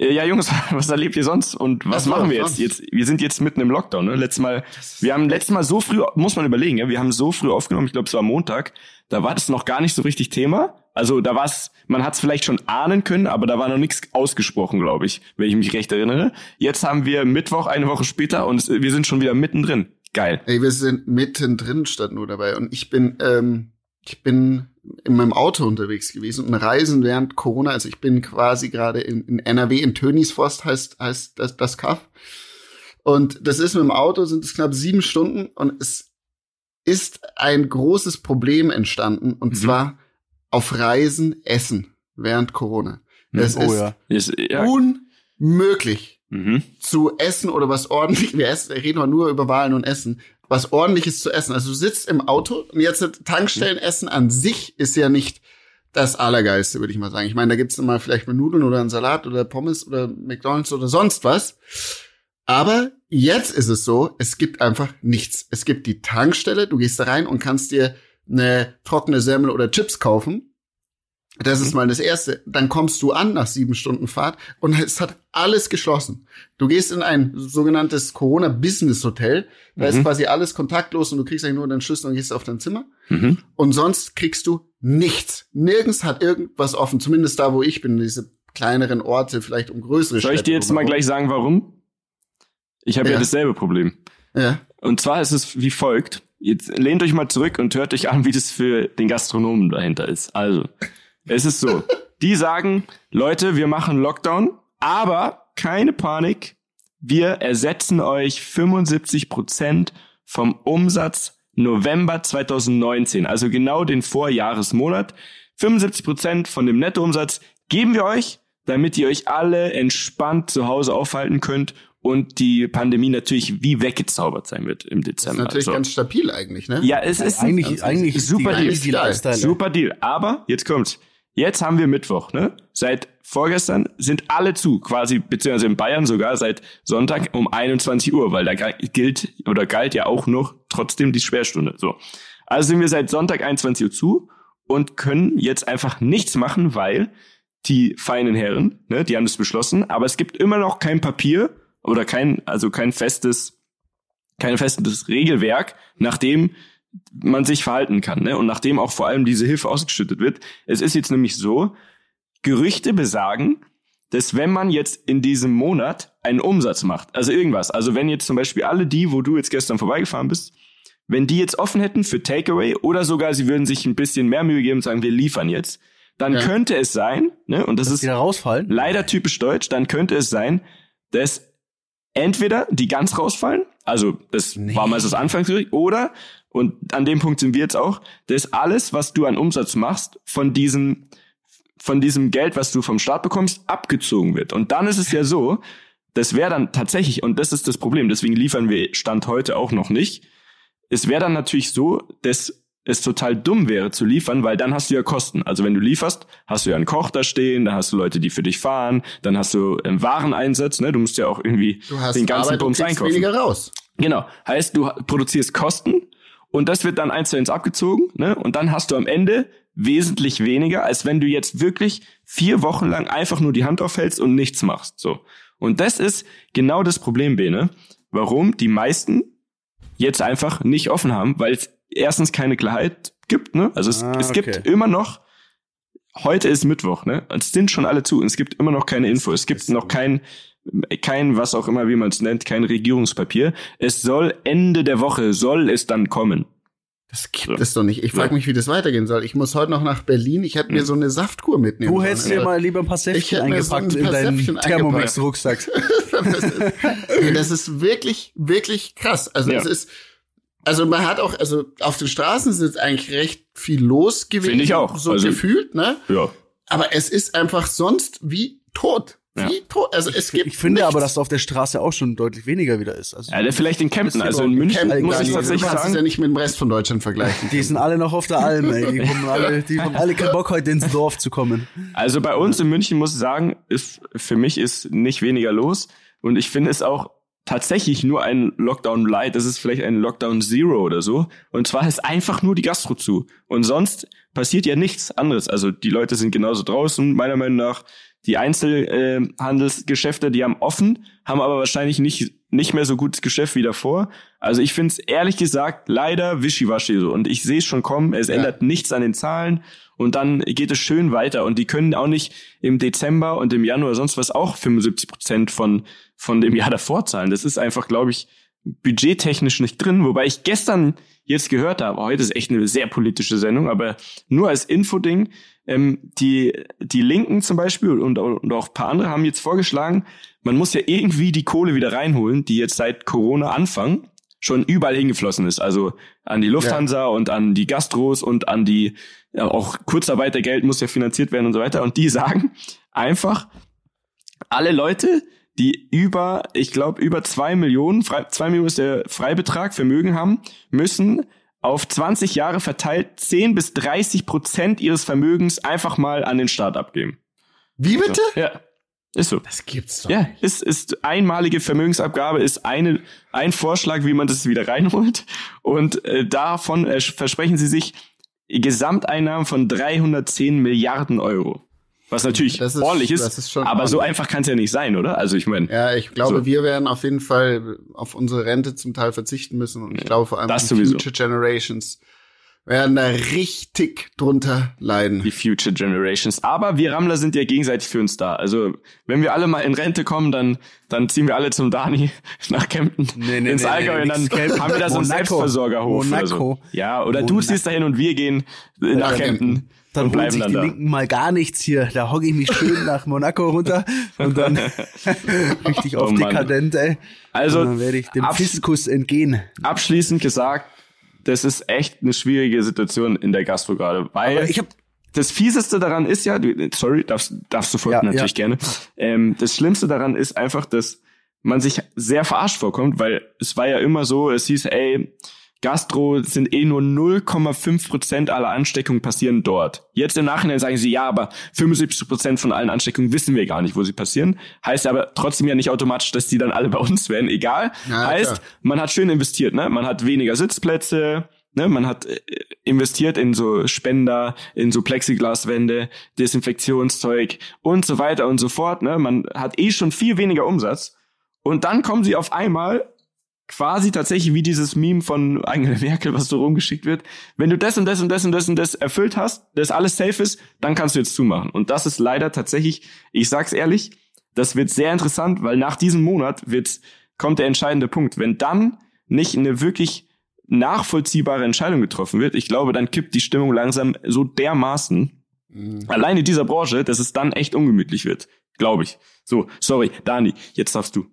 [SPEAKER 1] ja, Jungs, was erlebt ihr sonst und was, was machen wir jetzt? jetzt? Wir sind jetzt mitten im Lockdown, ne? Letztes Mal, wir haben letztes Mal so früh, muss man überlegen, ja, wir haben so früh aufgenommen, ich glaube, es war Montag, da war das noch gar nicht so richtig Thema. Also da war es, man hat es vielleicht schon ahnen können, aber da war noch nichts ausgesprochen, glaube ich, wenn ich mich recht erinnere. Jetzt haben wir Mittwoch, eine Woche später und wir sind schon wieder mittendrin. Geil.
[SPEAKER 3] Ey, wir sind mittendrin statt nur dabei. Und ich bin, ähm, ich bin in meinem Auto unterwegs gewesen und reisen während Corona. Also ich bin quasi gerade in, in NRW, in Tönisforst heißt, heißt das, das Kaff. Und das ist mit dem Auto, sind es knapp sieben Stunden und es ist ein großes Problem entstanden. Und mhm. zwar auf Reisen essen während Corona. Hm. Das oh, ist, ja. unmöglich mhm. zu essen oder was ordentlich. Wir essen, reden wir nur über Wahlen und Essen. Was ordentliches zu essen. Also du sitzt im Auto und jetzt Tankstellenessen an sich ist ja nicht das Allergeilste, würde ich mal sagen. Ich meine, da gibt's mal vielleicht mal Nudeln oder einen Salat oder Pommes oder McDonalds oder sonst was. Aber jetzt ist es so, es gibt einfach nichts. Es gibt die Tankstelle, du gehst da rein und kannst dir eine trockene Semmel oder Chips kaufen. Das ist mhm. mal das Erste. Dann kommst du an nach sieben Stunden Fahrt und es hat alles geschlossen. Du gehst in ein sogenanntes Corona-Business-Hotel. Da mhm. ist quasi alles kontaktlos und du kriegst eigentlich nur deinen Schlüssel und gehst auf dein Zimmer. Mhm. Und sonst kriegst du nichts. Nirgends hat irgendwas offen. Zumindest da, wo ich bin, diese kleineren Orte, vielleicht um größere
[SPEAKER 1] Soll ich dir jetzt mal gleich sagen, warum? Ich habe ja. ja dasselbe Problem. Ja. Und zwar ist es wie folgt. Jetzt lehnt euch mal zurück und hört euch an, wie das für den Gastronomen dahinter ist. Also, es ist so. Die sagen, Leute, wir machen Lockdown, aber keine Panik. Wir ersetzen euch 75 Prozent vom Umsatz November 2019, also genau den Vorjahresmonat. 75 Prozent von dem Nettoumsatz geben wir euch, damit ihr euch alle entspannt zu Hause aufhalten könnt und die Pandemie natürlich wie weggezaubert sein wird im Dezember.
[SPEAKER 3] Das ist natürlich so. ganz stabil eigentlich, ne?
[SPEAKER 1] Ja, es ist
[SPEAKER 2] eigentlich, eigentlich
[SPEAKER 1] super Deal. Deal super Deal. Aber jetzt kommt's. Jetzt haben wir Mittwoch, ne? Seit vorgestern sind alle zu, quasi, beziehungsweise in Bayern sogar seit Sonntag um 21 Uhr, weil da gilt oder galt ja auch noch trotzdem die Sperrstunde. So. Also sind wir seit Sonntag 21 Uhr zu und können jetzt einfach nichts machen, weil die feinen Herren, ne, die haben das beschlossen, aber es gibt immer noch kein Papier oder kein, also kein festes, kein festes Regelwerk, nach dem man sich verhalten kann, ne? Und nachdem auch vor allem diese Hilfe ausgeschüttet wird. Es ist jetzt nämlich so, Gerüchte besagen, dass wenn man jetzt in diesem Monat einen Umsatz macht, also irgendwas, also wenn jetzt zum Beispiel alle die, wo du jetzt gestern vorbeigefahren bist, wenn die jetzt offen hätten für Takeaway oder sogar sie würden sich ein bisschen mehr Mühe geben und sagen, wir liefern jetzt, dann ja. könnte es sein, ne, und das dass ist
[SPEAKER 2] rausfallen.
[SPEAKER 1] leider typisch deutsch, dann könnte es sein, dass entweder die ganz rausfallen, also das nee. war mal das Anfangsgericht, oder, und an dem Punkt sind wir jetzt auch, dass alles, was du an Umsatz machst, von diesem, von diesem Geld, was du vom Staat bekommst, abgezogen wird. Und dann ist es ja so, das wäre dann tatsächlich, und das ist das Problem, deswegen liefern wir Stand heute auch noch nicht, es wäre dann natürlich so, dass es total dumm wäre zu liefern, weil dann hast du ja Kosten. Also wenn du lieferst, hast du ja einen Koch da stehen, dann hast du Leute, die für dich fahren, dann hast du einen Wareneinsatz, ne? Du musst ja auch irgendwie den ganzen
[SPEAKER 3] Arbeit Bums einkaufen. weniger raus.
[SPEAKER 1] Genau. Heißt, du produzierst Kosten und das wird dann eins zu eins abgezogen, ne? Und dann hast du am Ende wesentlich weniger, als wenn du jetzt wirklich vier Wochen lang einfach nur die Hand aufhältst und nichts machst. So. Und das ist genau das Problem, Bene, warum die meisten jetzt einfach nicht offen haben, weil es erstens keine Klarheit gibt, ne? Also es, ah, es gibt okay. immer noch, heute ist Mittwoch, ne? Es sind schon alle zu und es gibt immer noch keine Info. Es gibt noch kein, kein, was auch immer, wie man es nennt, kein Regierungspapier. Es soll Ende der Woche, soll es dann kommen.
[SPEAKER 3] Das gibt so. es doch nicht. Ich frage mich, wie das weitergehen soll. Ich muss heute noch nach Berlin. Ich hätte mir hm. so eine Saftkur mitnehmen
[SPEAKER 2] Du hättest dir mal lieber ein paar Säftchen eingepackt so ein in deinen Thermomix-Rucksack.
[SPEAKER 3] das, das ist wirklich, wirklich krass. Also ja. es ist, also man hat auch, also auf den Straßen ist jetzt eigentlich recht viel los gewesen.
[SPEAKER 1] Finde ich auch.
[SPEAKER 3] So also, gefühlt, ne?
[SPEAKER 1] Ja.
[SPEAKER 3] Aber es ist einfach sonst wie tot. Wie ja. tot. Also es gibt
[SPEAKER 2] ich finde nichts. aber, dass auf der Straße auch schon deutlich weniger wieder ist. Also
[SPEAKER 1] ja, vielleicht in Kempten. Also in München Kempten, muss ich tatsächlich sagen. Du kannst
[SPEAKER 3] ja nicht mit dem Rest von Deutschland vergleichen.
[SPEAKER 2] Die sind alle noch auf der Alm, ey. Die, kommen alle, die haben alle keinen Bock, heute ins Dorf zu kommen.
[SPEAKER 1] Also bei uns in München muss ich sagen, ist, für mich ist nicht weniger los. Und ich finde es auch tatsächlich nur ein Lockdown Light, das ist vielleicht ein Lockdown Zero oder so. Und zwar ist einfach nur die Gastro zu. Und sonst passiert ja nichts anderes. Also die Leute sind genauso draußen, meiner Meinung nach. Die Einzelhandelsgeschäfte, die haben offen, haben aber wahrscheinlich nicht, nicht mehr so gutes Geschäft wie davor. Also ich finde es ehrlich gesagt leider wischiwaschi so. Und ich sehe es schon kommen, es ja. ändert nichts an den Zahlen und dann geht es schön weiter. Und die können auch nicht im Dezember und im Januar sonst was auch 75 Prozent von, von dem Jahr davor zahlen. Das ist einfach, glaube ich, budgettechnisch nicht drin. Wobei ich gestern jetzt gehört habe, heute ist echt eine sehr politische Sendung, aber nur als Infoding, ähm, die, die Linken zum Beispiel und, und auch paar andere haben jetzt vorgeschlagen, man muss ja irgendwie die Kohle wieder reinholen, die jetzt seit Corona anfangen schon überall hingeflossen ist. Also an die Lufthansa ja. und an die Gastros und an die, ja, auch Kurzarbeitergeld muss ja finanziert werden und so weiter. Und die sagen einfach, alle Leute, die über, ich glaube, über zwei Millionen, zwei Millionen ist der Freibetrag, Vermögen haben, müssen auf 20 Jahre verteilt 10 bis 30 Prozent ihres Vermögens einfach mal an den Staat abgeben.
[SPEAKER 3] Wie bitte?
[SPEAKER 1] So, ja. Ist so.
[SPEAKER 3] Das gibt's doch.
[SPEAKER 1] Ja, ist, ist einmalige Vermögensabgabe, ist eine, ein Vorschlag, wie man das wieder reinholt. Und äh, davon äh, versprechen sie sich Gesamteinnahmen von 310 Milliarden Euro. Was natürlich ist, ordentlich ist, ist aber ordentlich. so einfach kann es ja nicht sein, oder? Also ich meine.
[SPEAKER 3] Ja, ich glaube, so. wir werden auf jeden Fall auf unsere Rente zum Teil verzichten müssen. Und ich glaube vor allem
[SPEAKER 1] das die
[SPEAKER 3] Future Generations werden da richtig drunter leiden.
[SPEAKER 1] Die Future Generations. Aber wir Rammler sind ja gegenseitig für uns da. Also, wenn wir alle mal in Rente kommen, dann, dann ziehen wir alle zum Dani nach Kempten nee, nee, ins nee, Allgäu nee, und dann haben wir da so einen Selbstversorgerhof Monaco. oder so. Ja, oder Monaco. du ziehst dahin und wir gehen nach ja, Kempten.
[SPEAKER 2] Dann und bleiben sich dann die da. Linken mal gar nichts hier. Da hocke ich mich schön nach Monaco runter und dann richtig oh, auf dekadent, ey. Also, und dann werde ich dem Fiskus entgehen.
[SPEAKER 1] Abschließend gesagt, das ist echt eine schwierige Situation in der Gastro gerade, weil Aber ich habe das fieseste daran ist ja, sorry, darfst, darfst du folgen ja, natürlich ja. gerne. Ähm, das Schlimmste daran ist einfach, dass man sich sehr verarscht vorkommt, weil es war ja immer so, es hieß, ey, Gastro sind eh nur 0,5 Prozent aller Ansteckungen passieren dort. Jetzt im Nachhinein sagen sie, ja, aber 75 Prozent von allen Ansteckungen wissen wir gar nicht, wo sie passieren. Heißt aber trotzdem ja nicht automatisch, dass die dann alle bei uns werden, egal. Ja, heißt, klar. man hat schön investiert, ne? Man hat weniger Sitzplätze, ne? Man hat äh, investiert in so Spender, in so Plexiglaswände, Desinfektionszeug und so weiter und so fort, ne? Man hat eh schon viel weniger Umsatz. Und dann kommen sie auf einmal quasi tatsächlich wie dieses Meme von Angela Merkel, was so rumgeschickt wird. Wenn du das und das und das und das und das erfüllt hast, das alles safe ist, dann kannst du jetzt zumachen. Und das ist leider tatsächlich, ich sag's ehrlich, das wird sehr interessant, weil nach diesem Monat wird, kommt der entscheidende Punkt. Wenn dann nicht eine wirklich nachvollziehbare Entscheidung getroffen wird, ich glaube, dann kippt die Stimmung langsam so dermaßen, mhm. alleine dieser Branche, dass es dann echt ungemütlich wird. Glaube ich. So, sorry, Dani, jetzt darfst du.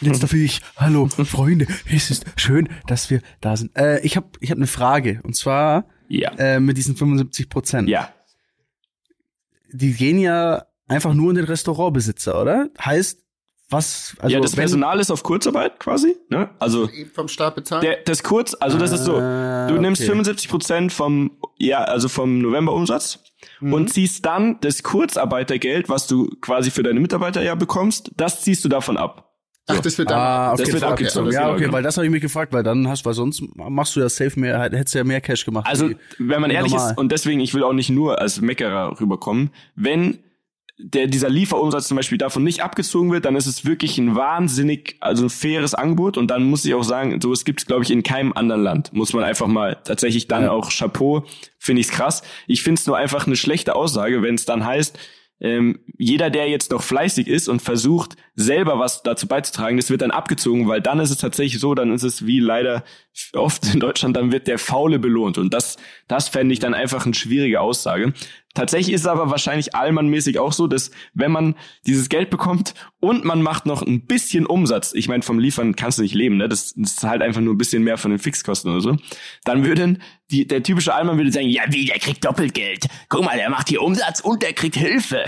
[SPEAKER 2] Jetzt darf ich. Hallo, Freunde. Es ist schön, dass wir da sind. Äh, ich habe ich hab eine Frage. Und zwar
[SPEAKER 1] ja.
[SPEAKER 2] äh, mit diesen 75 Prozent.
[SPEAKER 1] Ja.
[SPEAKER 2] Die gehen ja einfach nur in den Restaurantbesitzer, oder? Heißt, was,
[SPEAKER 1] also. Ja, das Personal ist auf Kurzarbeit quasi, ne? Also.
[SPEAKER 3] Vom Staat bezahlt?
[SPEAKER 1] Der, das Kurz, also das ist so. Ah, du nimmst okay. 75 Prozent vom, ja, also vom Novemberumsatz mhm. und ziehst dann das Kurzarbeitergeld, was du quasi für deine Mitarbeiter ja bekommst, das ziehst du davon ab.
[SPEAKER 3] Ach, das wird dann
[SPEAKER 2] ah, okay, das wird abgezogen. Okay, ja, okay, weil das habe ich mich gefragt, weil dann hast, weil sonst machst du ja safe mehr, hättest du ja mehr Cash gemacht.
[SPEAKER 1] Also, wenn man ehrlich normal. ist, und deswegen, ich will auch nicht nur als Meckerer rüberkommen, wenn der, dieser Lieferumsatz zum Beispiel davon nicht abgezogen wird, dann ist es wirklich ein wahnsinnig, also ein faires Angebot. Und dann muss ich auch sagen, so es gibt es, glaube ich, in keinem anderen Land. Muss man einfach mal tatsächlich dann ja. auch Chapeau, finde ich's krass. Ich finde es nur einfach eine schlechte Aussage, wenn es dann heißt, ähm, jeder, der jetzt noch fleißig ist und versucht, selber was dazu beizutragen, das wird dann abgezogen, weil dann ist es tatsächlich so, dann ist es wie leider oft in Deutschland, dann wird der Faule belohnt. Und das, das fände ich dann einfach eine schwierige Aussage. Tatsächlich ist es aber wahrscheinlich allmannmäßig auch so, dass wenn man dieses Geld bekommt und man macht noch ein bisschen Umsatz, ich meine, vom Liefern kannst du nicht leben, ne? Das, das ist halt einfach nur ein bisschen mehr von den Fixkosten oder so, dann würden die, der typische Allmann würde sagen, ja wie, der kriegt Doppelgeld. Guck mal, der macht hier Umsatz und der kriegt Hilfe.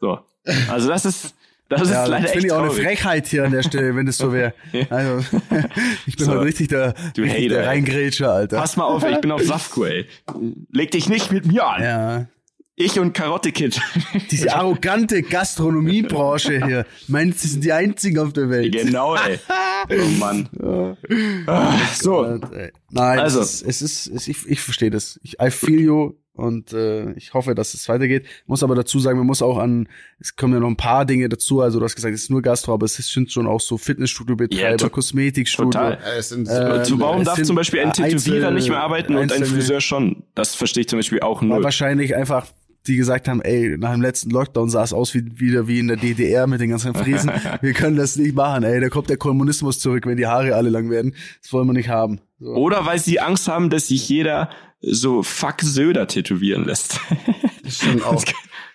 [SPEAKER 1] So. Also das ist, das ja, ist leider das
[SPEAKER 2] finde ich auch eine Frechheit hier an der Stelle, wenn es so wäre. Also, ich bin so, halt richtig der, du richtig der Reingrätscher, Alter.
[SPEAKER 1] Pass mal auf, ich bin auf Safkur, ey. Leg dich nicht mit mir an.
[SPEAKER 2] Ja.
[SPEAKER 1] Ich und Karotte Kid.
[SPEAKER 2] Diese arrogante Gastronomiebranche hier. Meinst sie sind die einzigen auf der Welt.
[SPEAKER 1] Genau, ey. Oh Mann.
[SPEAKER 2] Ah, so. Nein, also. es ist, es ist, es, ich, ich verstehe das. Ich, I feel you und äh, ich hoffe, dass es weitergeht. Muss aber dazu sagen, man muss auch an, es kommen ja noch ein paar Dinge dazu. Also du hast gesagt, es ist nur Gastro, aber es sind schon auch so Fitnessstudio-Betreiber, yeah, Kosmetikstudio. Total.
[SPEAKER 1] Es sind, äh, warum darf zum Beispiel ein Tätowierer nicht mehr arbeiten und ein Friseur schon? Das verstehe ich zum Beispiel auch nur.
[SPEAKER 2] Wahrscheinlich einfach die gesagt haben, ey, nach dem letzten Lockdown sah es aus wie, wieder wie in der DDR mit den ganzen Friesen. Wir können das nicht machen, ey. Da kommt der Kommunismus zurück, wenn die Haare alle lang werden. Das wollen wir nicht haben.
[SPEAKER 1] So. Oder weil sie Angst haben, dass sich jeder so Fuck Söder tätowieren lässt.
[SPEAKER 3] Das stimmt auch.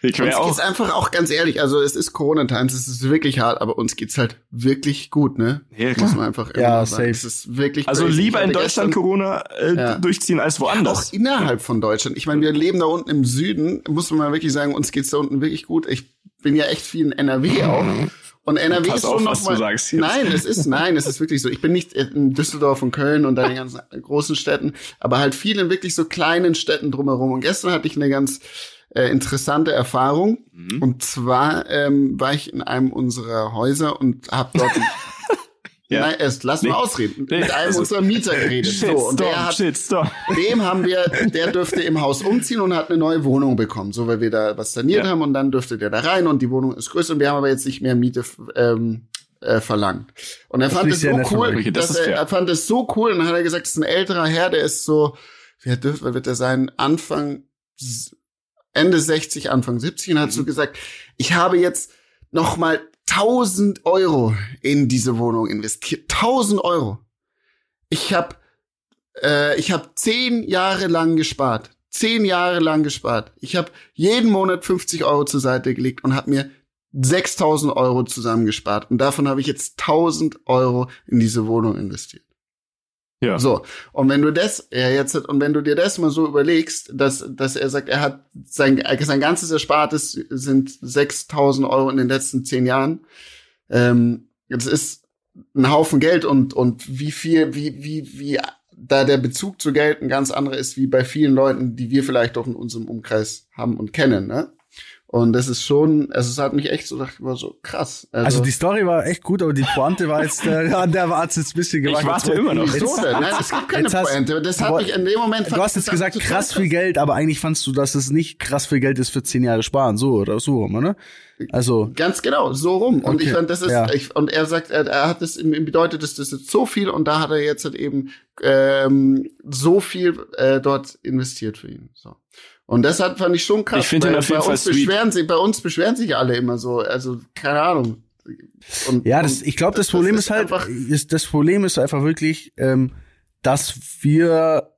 [SPEAKER 3] Ich uns auch. geht's einfach auch ganz ehrlich, also es ist Corona Times, es ist wirklich hart, aber uns geht's halt wirklich gut, ne?
[SPEAKER 1] Ja, klar.
[SPEAKER 3] Muss man einfach
[SPEAKER 2] ja, safe.
[SPEAKER 3] Es ist wirklich
[SPEAKER 1] Also crazy. lieber in Deutschland Corona äh, ja. durchziehen als woanders.
[SPEAKER 3] Auch innerhalb von Deutschland. Ich meine, wir leben da unten im Süden, muss man mal wirklich sagen, uns geht's da unten wirklich gut. Ich bin ja echt viel in NRW auch. Und NRW Pass ist schon auf, noch mal, Nein, es ist nein, es ist wirklich so. Ich bin nicht in Düsseldorf und Köln und da den ganzen großen Städten, aber halt viel in wirklich so kleinen Städten drumherum. Und gestern hatte ich eine ganz äh, interessante Erfahrung. Mhm. Und zwar ähm, war ich in einem unserer Häuser und habe dort Ja. Nein, erst lass nee. mal ausreden. Nee. Mit einem also, unserer Mieter geredet.
[SPEAKER 1] Shitstorm, so, und der hat, Shitstorm.
[SPEAKER 3] dem haben wir, der dürfte im Haus umziehen und hat eine neue Wohnung bekommen, so weil wir da was saniert ja. haben und dann dürfte der da rein und die Wohnung ist größer und wir haben aber jetzt nicht mehr Miete ähm, äh, verlangt. Und er das fand es so cool, das dass er, er fand es so cool und dann hat er gesagt, es ist ein älterer Herr, der ist so, wie dürfte, wird er sein, Anfang Ende 60, Anfang 70 und hat mhm. so gesagt, ich habe jetzt noch mal 1000 Euro in diese Wohnung investiert. 1000 Euro. Ich habe äh, ich habe zehn Jahre lang gespart. Zehn Jahre lang gespart. Ich habe jeden Monat 50 Euro zur Seite gelegt und habe mir 6000 Euro zusammengespart. Und davon habe ich jetzt 1000 Euro in diese Wohnung investiert. Ja. So. Und wenn du das, ja, jetzt, und wenn du dir das mal so überlegst, dass, dass er sagt, er hat sein, sein ganzes Erspartes sind 6000 Euro in den letzten zehn Jahren. Ähm, das ist ein Haufen Geld und, und wie viel, wie, wie, wie da der Bezug zu Geld ein ganz anderer ist, wie bei vielen Leuten, die wir vielleicht doch in unserem Umkreis haben und kennen, ne? Und das ist schon, also es hat mich echt so, dachte ich war so krass.
[SPEAKER 2] Also, also, die Story war echt gut, aber die Pointe war jetzt, äh, an der war es jetzt ein bisschen
[SPEAKER 1] gewagt. Ich warte immer noch.
[SPEAKER 3] So denn? Nein, es gibt keine hast, Pointe. Das hat mich in dem Moment
[SPEAKER 2] Du hast jetzt gesagt, krass viel Geld, aber eigentlich fandst du, dass es nicht krass viel Geld ist für zehn Jahre sparen, so oder so rum, ne? Also
[SPEAKER 3] ganz genau, so rum. Und okay, ich fand, das ist, ja. ich, und er sagt, er, er hat es bedeutet, dass das ist so viel und da hat er jetzt halt eben ähm, so viel äh, dort investiert für ihn. So. Und deshalb fand ich schon krass.
[SPEAKER 1] Ich finde auf jeden
[SPEAKER 3] bei
[SPEAKER 1] Fall
[SPEAKER 3] uns beschweren sich, bei uns beschweren sich alle immer so. Also keine Ahnung.
[SPEAKER 2] Und, ja, das, ich glaube, das, das, Problem ist, ist halt, ist, das Problem ist einfach wirklich, ähm, dass wir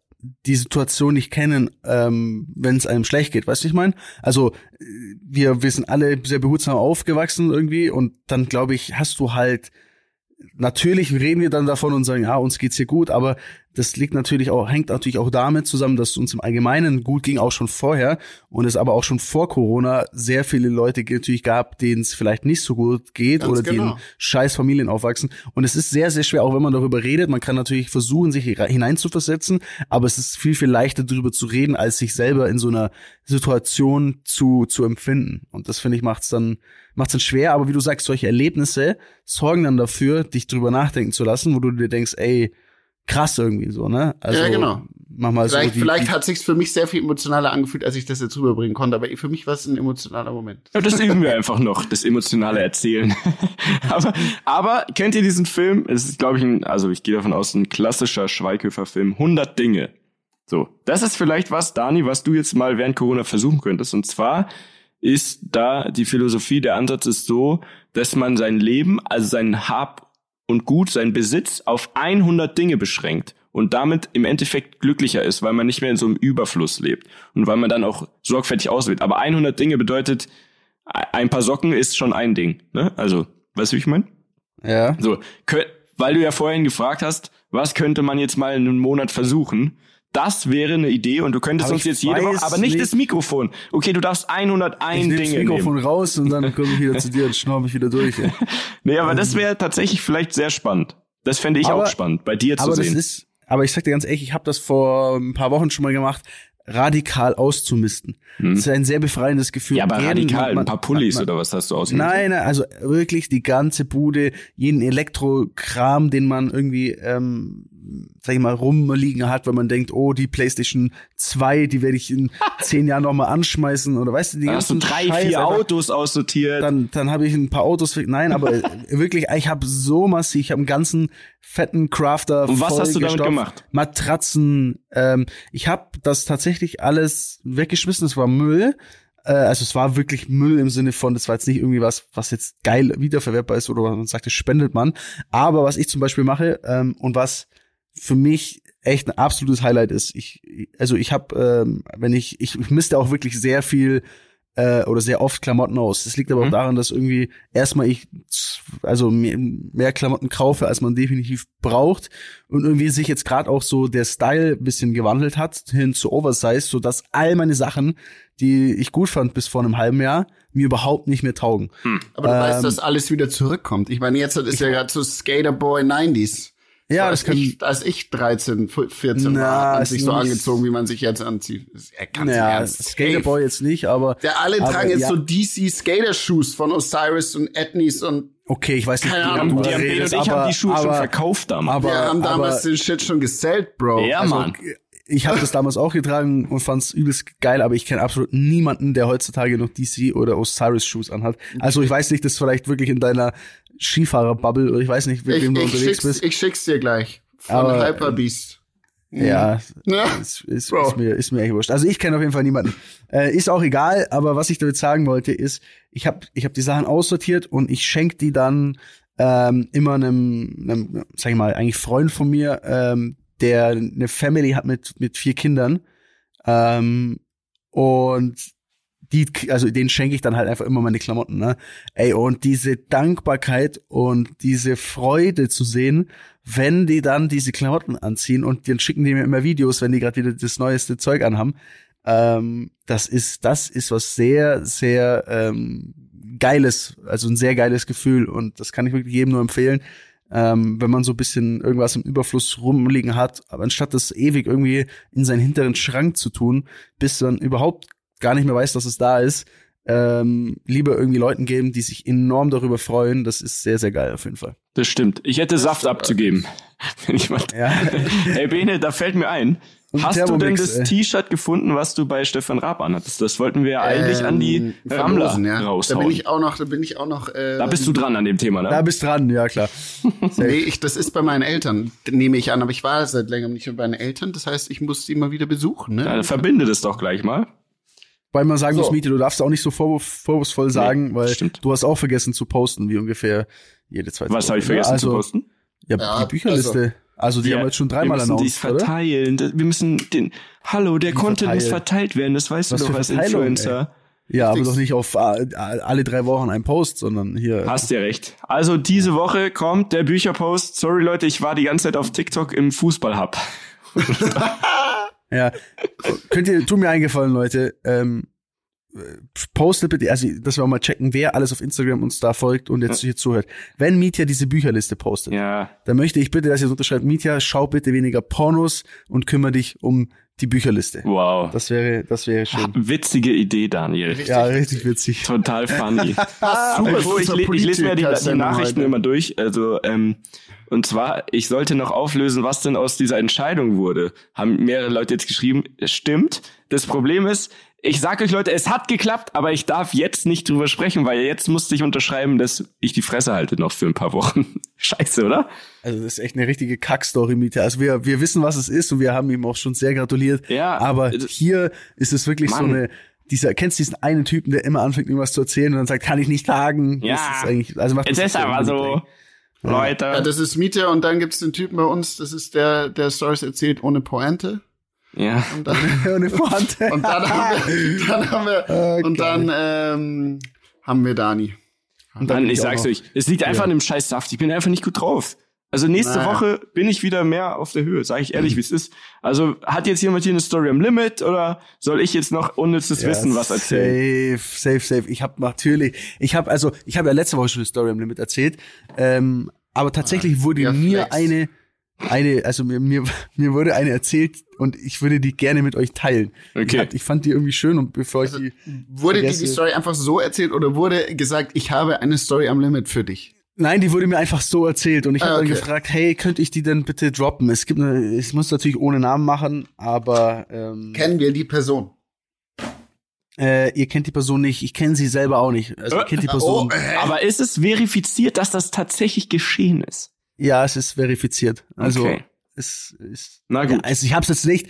[SPEAKER 2] die Situation nicht kennen, ähm, wenn es einem schlecht geht, weißt du, ich meine? Also wir, wir sind alle sehr behutsam aufgewachsen irgendwie und dann glaube ich, hast du halt natürlich reden wir dann davon und sagen, ja, uns geht's hier gut, aber das liegt natürlich auch, hängt natürlich auch damit zusammen, dass es uns im Allgemeinen gut ging, auch schon vorher und es aber auch schon vor Corona sehr viele Leute natürlich gab, denen es vielleicht nicht so gut geht Ganz oder genau. die in scheiß Familien aufwachsen. Und es ist sehr, sehr schwer, auch wenn man darüber redet. Man kann natürlich versuchen, sich hineinzuversetzen, aber es ist viel, viel leichter darüber zu reden, als sich selber in so einer Situation zu, zu empfinden. Und das finde ich macht's dann, macht's dann schwer. Aber wie du sagst, solche Erlebnisse sorgen dann dafür, dich drüber nachdenken zu lassen, wo du dir denkst, ey, krass irgendwie so, ne?
[SPEAKER 3] Also, ja, genau. Mach mal vielleicht, so die, vielleicht hat sich's für mich sehr viel emotionaler angefühlt, als ich das jetzt rüberbringen konnte, aber für mich war es ein emotionaler Moment.
[SPEAKER 1] Ja, das üben wir einfach noch, das emotionale Erzählen. aber, aber kennt ihr diesen Film? Es ist, glaube ich, ein, also ich gehe davon aus, ein klassischer Schweighöfer-Film, 100 Dinge. So, das ist vielleicht was, Dani, was du jetzt mal während Corona versuchen könntest. Und zwar ist da die Philosophie, der Ansatz ist so, dass man sein Leben, also sein Hab und Gut, sein Besitz auf 100 Dinge beschränkt und damit im Endeffekt glücklicher ist, weil man nicht mehr in so einem Überfluss lebt und weil man dann auch sorgfältig auswählt. Aber 100 Dinge bedeutet, ein paar Socken ist schon ein Ding. Ne? Also, weißt du, wie ich meine?
[SPEAKER 2] Ja.
[SPEAKER 1] So, weil du ja vorhin gefragt hast, was könnte man jetzt mal in einem Monat versuchen? Das wäre eine Idee und du könntest aber uns jetzt jede Woche, aber nicht, nicht, das Mikrofon. Okay, du darfst 101 ich Dinge das
[SPEAKER 2] Mikrofon
[SPEAKER 1] nehmen.
[SPEAKER 2] raus und dann komme ich wieder zu dir und schnaube mich wieder durch. Ey.
[SPEAKER 1] nee, aber das wäre tatsächlich vielleicht sehr spannend. Das fände ich aber, auch spannend, bei dir zu
[SPEAKER 2] aber
[SPEAKER 1] sehen.
[SPEAKER 2] Ist, aber ich sag dir ganz ehrlich, ich habe das vor ein paar Wochen schon mal gemacht radikal auszumisten. Hm. Das ist ein sehr befreiendes Gefühl.
[SPEAKER 1] Ja, aber jeden, radikal, man, ein paar Pullis man, oder was hast du aus?
[SPEAKER 2] Nein, nein, also wirklich die ganze Bude, jeden Elektrokram, den man irgendwie, ähm, sag ich mal, rumliegen hat, wenn man denkt, oh, die PlayStation 2, die werde ich in zehn Jahren nochmal anschmeißen oder weißt du, die
[SPEAKER 1] ganzen hast du drei, Scheiß vier Autos aussortiert.
[SPEAKER 2] Dann, dann habe ich ein paar Autos, nein, aber wirklich, ich habe so massiv, ich habe einen ganzen fetten Crafter
[SPEAKER 1] Und was hast du damit gemacht?
[SPEAKER 2] Matratzen, ähm, ich habe das tatsächlich alles weggeschmissen, es war Müll. Äh, also es war wirklich Müll im Sinne von, das war jetzt nicht irgendwie was, was jetzt geil wiederverwertbar ist oder man sagt, das spendet man. Aber was ich zum Beispiel mache ähm, und was für mich echt ein absolutes Highlight ist, ich, also ich habe, ähm, wenn ich, ich, ich misste auch wirklich sehr viel äh, oder sehr oft Klamotten aus. Das liegt aber mhm. auch daran, dass irgendwie erstmal ich also mehr, mehr Klamotten kaufe, als man definitiv braucht und irgendwie sich jetzt gerade auch so der Style bisschen gewandelt hat hin zu Oversize, so dass all meine Sachen, die ich gut fand bis vor einem halben Jahr, mir überhaupt nicht mehr taugen.
[SPEAKER 3] Hm. Aber du ähm, weißt, dass alles wieder zurückkommt. Ich meine, jetzt ist ja gerade so Skaterboy 90s.
[SPEAKER 2] Ja, so, das kann
[SPEAKER 3] ich, als ich 13, 14 na, war, hat sich so angezogen, wie man sich jetzt anzieht.
[SPEAKER 2] Er kann Skaterboy jetzt nicht, aber
[SPEAKER 3] der alle aber, tragen jetzt ja. so DC Skater Shoes von Osiris und Ethnies und
[SPEAKER 2] Okay, ich weiß nicht,
[SPEAKER 1] Keine Ahnung, die, haben, die und ich haben die Schuhe aber, schon verkauft damals.
[SPEAKER 3] Aber, Wir haben damals aber, den Shit schon gesellt, Bro.
[SPEAKER 1] Ja, also, Mann
[SPEAKER 2] ich habe das damals auch getragen und fand's übelst geil, aber ich kenne absolut niemanden, der heutzutage noch DC oder Osiris Shoes anhat. Also ich weiß nicht, das ist vielleicht wirklich in deiner Skifahrer-Bubble oder ich weiß nicht, mit wem du unterwegs bist.
[SPEAKER 3] Ich schick's dir gleich. Von aber, Hyperbeast.
[SPEAKER 2] Ja, ja. Ist, ist, ist, mir, ist mir echt wurscht. Also ich kenne auf jeden Fall niemanden. Äh, ist auch egal, aber was ich damit sagen wollte, ist, ich habe ich hab die Sachen aussortiert und ich schenke die dann ähm, immer einem, einem, sag ich mal, eigentlich Freund von mir, ähm, der eine Family hat mit, mit vier Kindern. Ähm, und die, also denen schenke ich dann halt einfach immer meine Klamotten, ne? Ey, und diese Dankbarkeit und diese Freude zu sehen, wenn die dann diese Klamotten anziehen und dann schicken die mir immer Videos, wenn die gerade wieder das neueste Zeug anhaben. Ähm, das ist, das ist was sehr, sehr ähm, geiles, also ein sehr geiles Gefühl und das kann ich wirklich jedem nur empfehlen ähm, wenn man so ein bisschen irgendwas im Überfluss rumliegen hat, aber anstatt das ewig irgendwie in seinen hinteren Schrank zu tun, bis man überhaupt gar nicht mehr weiß, dass es da ist, ähm, lieber irgendwie Leuten geben, die sich enorm darüber freuen. Das ist sehr, sehr geil auf jeden Fall.
[SPEAKER 1] Das stimmt. Ich hätte Saft abzugeben. Wenn ich mal ja. hey Bene, da fällt mir ein. Und Hast du denn das T-Shirt gefunden, was du bei Stefan Raab anhattest? Das wollten wir ja eigentlich ähm, an die Rammler ja. raushauen.
[SPEAKER 3] Da bin ich auch noch, da bin ich auch noch.
[SPEAKER 1] Äh, da bist du dran an dem Thema, ne?
[SPEAKER 2] Da bist dran, ja klar.
[SPEAKER 3] nee, ich, das ist bei meinen Eltern, nehme ich an, aber ich war seit längerem nicht mehr bei meinen Eltern. Das heißt, ich muss sie mal wieder besuchen. Ne?
[SPEAKER 1] Ja, verbinde das doch gleich mal.
[SPEAKER 2] Weil man sagen so. muss, Miete, du darfst auch nicht so vorwurf, vorwurfsvoll sagen, nee, weil stimmt. du hast auch vergessen zu posten, wie ungefähr jede zweite
[SPEAKER 1] Was habe ich vergessen also, zu posten?
[SPEAKER 2] Ja, ja die Bücherliste. Also, also die ja, haben wir jetzt schon dreimal
[SPEAKER 1] announced, Wir müssen dies verteilen. Oder? Wir müssen den, hallo, der die Content verteilen. muss verteilt werden, das weißt Was du doch als Influencer.
[SPEAKER 2] Ey. Ja, aber doch nicht auf alle drei Wochen ein Post, sondern hier.
[SPEAKER 1] Hast ja recht. Also diese Woche kommt der Bücherpost. Sorry Leute, ich war die ganze Zeit auf TikTok im Fußballhub.
[SPEAKER 2] ja. Könnt ihr, tu mir eingefallen, Leute, ähm, postet bitte, also dass wir auch mal checken, wer alles auf Instagram uns da folgt und jetzt hier zuhört. Wenn Mietja diese Bücherliste postet,
[SPEAKER 1] ja.
[SPEAKER 2] dann möchte ich bitte, dass ihr unterschreibt, Mietja, schau bitte weniger Pornos und kümmere dich um die Bücherliste.
[SPEAKER 1] Wow.
[SPEAKER 2] Das wäre, das wäre schön.
[SPEAKER 1] Witzige Idee, Daniel.
[SPEAKER 2] Richtig, ja, richtig witzig.
[SPEAKER 1] Total funny. Super, ich, ich, ich lese mir die, die Nachrichten heute. immer durch. Also, ähm, und zwar, ich sollte noch auflösen, was denn aus dieser Entscheidung wurde. Haben mehrere Leute jetzt geschrieben, stimmt. Das Problem ist, ich sag euch Leute, es hat geklappt, aber ich darf jetzt nicht drüber sprechen, weil jetzt musste ich unterschreiben, dass ich die Fresse halte noch für ein paar Wochen. Scheiße, oder?
[SPEAKER 2] Also das ist echt eine richtige Kackstory, Mieter. Also wir, wir wissen, was es ist und wir haben ihm auch schon sehr gratuliert. Ja. Aber hier ist es wirklich Mann. so eine, dieser, kennst du diesen einen Typen, der immer anfängt, irgendwas zu erzählen und dann sagt, kann ich nicht sagen.
[SPEAKER 1] Ja. Das ist eigentlich, also macht es ist aber so. Leute.
[SPEAKER 3] Ja, das ist Mieter und dann gibt's den Typen bei uns, das ist der, der Stories erzählt ohne Pointe.
[SPEAKER 1] Ja.
[SPEAKER 3] Und dann, ohne Pointe. und dann haben wir, dann haben wir, okay. und dann ähm, haben wir Dani.
[SPEAKER 1] Und dann, ich sag's euch, es liegt einfach ja. an dem scheiß Saft. Ich bin einfach nicht gut drauf. Also nächste naja. Woche bin ich wieder mehr auf der Höhe, sage ich ehrlich, wie es ist. Also hat jetzt jemand hier eine Story am Limit oder soll ich jetzt noch unnützes ja, Wissen was erzählen?
[SPEAKER 2] Safe, safe, safe. Ich habe natürlich, ich habe also, ich habe ja letzte Woche schon eine Story am Limit erzählt, ähm, aber tatsächlich ah, wurde ja, mir flex. eine eine, also mir, mir, mir wurde eine erzählt und ich würde die gerne mit euch teilen. Okay. Ich, ich fand die irgendwie schön und bevor also, ich die.
[SPEAKER 3] Wurde dir die Story einfach so erzählt oder wurde gesagt, ich habe eine Story am Limit für dich?
[SPEAKER 2] Nein, die wurde mir einfach so erzählt und ich ah, habe okay. dann gefragt, hey, könnte ich die denn bitte droppen? Es gibt eine, ich muss natürlich ohne Namen machen, aber ähm,
[SPEAKER 3] kennen wir die Person?
[SPEAKER 2] Äh, ihr kennt die Person nicht, ich kenne sie selber auch nicht. Also ihr kennt die Person. Oh,
[SPEAKER 1] äh. Aber ist es verifiziert, dass das tatsächlich geschehen ist?
[SPEAKER 2] Ja, es ist verifiziert. Also okay. es ist. Na gut. Ja, also ich habe es jetzt nicht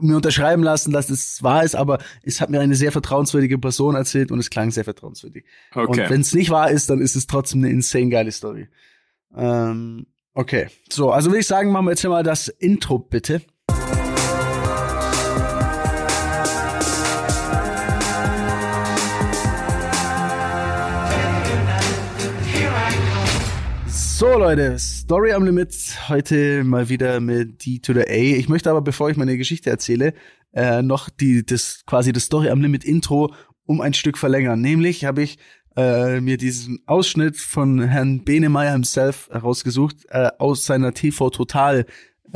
[SPEAKER 2] mir unterschreiben lassen, dass es wahr ist, aber es hat mir eine sehr vertrauenswürdige Person erzählt und es klang sehr vertrauenswürdig. Okay. Und wenn es nicht wahr ist, dann ist es trotzdem eine insane geile Story. Ähm, okay. So, also würde ich sagen, machen wir jetzt hier mal das Intro bitte. So Leute, Story am Limit. Heute mal wieder mit D to the A. Ich möchte aber, bevor ich meine Geschichte erzähle, äh, noch die, das quasi das Story am Limit Intro um ein Stück verlängern. Nämlich habe ich äh, mir diesen Ausschnitt von Herrn Benemeyer himself herausgesucht äh, aus seiner TV Total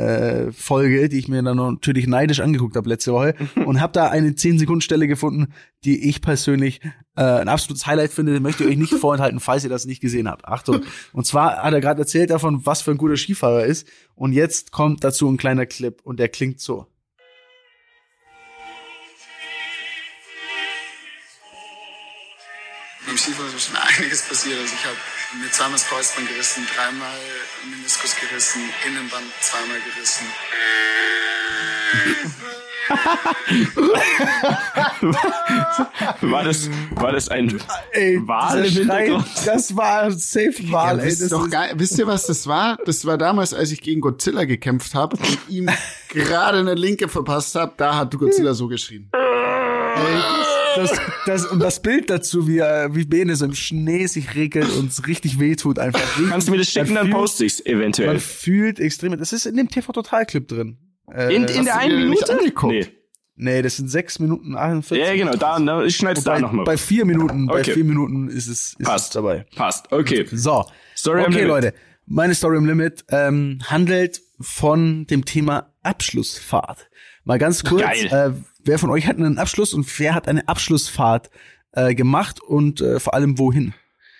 [SPEAKER 2] äh, Folge, die ich mir dann natürlich neidisch angeguckt habe letzte Woche und habe da eine 10 Sekunden Stelle gefunden, die ich persönlich äh, ein absolutes Highlight finde, möchte ich euch nicht vorenthalten, falls ihr das nicht gesehen habt. Achtung. Und zwar hat er gerade erzählt davon, was für ein guter Skifahrer er ist und jetzt kommt dazu ein kleiner Clip und der klingt so.
[SPEAKER 3] Beim Skifahren ist schon einiges passiert. Also ich habe mir zweimal das Kreuzband gerissen, dreimal Meniskus gerissen, Innenband zweimal gerissen.
[SPEAKER 1] war das war das ein ey, Wal im Hintergrund?
[SPEAKER 2] Das war safe Wal. Ja,
[SPEAKER 3] ey, das doch geil. Wisst ihr, was das war? Das war damals, als ich gegen Godzilla gekämpft habe und ihm gerade eine Linke verpasst habe. Da hat Godzilla so geschrien.
[SPEAKER 2] ey, das, das, und das Bild dazu, wie, wie Bene so im Schnee sich regelt und es richtig wehtut einfach.
[SPEAKER 1] Kannst du mir das schicken, dann poste ich's eventuell.
[SPEAKER 2] Man fühlt extrem, das ist in dem TV-Total-Clip drin.
[SPEAKER 1] Äh, in, in der einen Minute?
[SPEAKER 2] Nee. Nee, das sind sechs Minuten 48.
[SPEAKER 1] Ja, genau, da, da ich schneide da nochmal.
[SPEAKER 2] Bei vier Minuten, okay. bei vier Minuten ist es, ist
[SPEAKER 1] Passt.
[SPEAKER 2] es dabei.
[SPEAKER 1] Passt, okay.
[SPEAKER 2] So. Story okay, Leute. meine Story im Limit ähm, handelt von dem Thema Abschlussfahrt. Mal ganz kurz, äh, wer von euch hat einen Abschluss und wer hat eine Abschlussfahrt äh, gemacht und äh, vor allem wohin?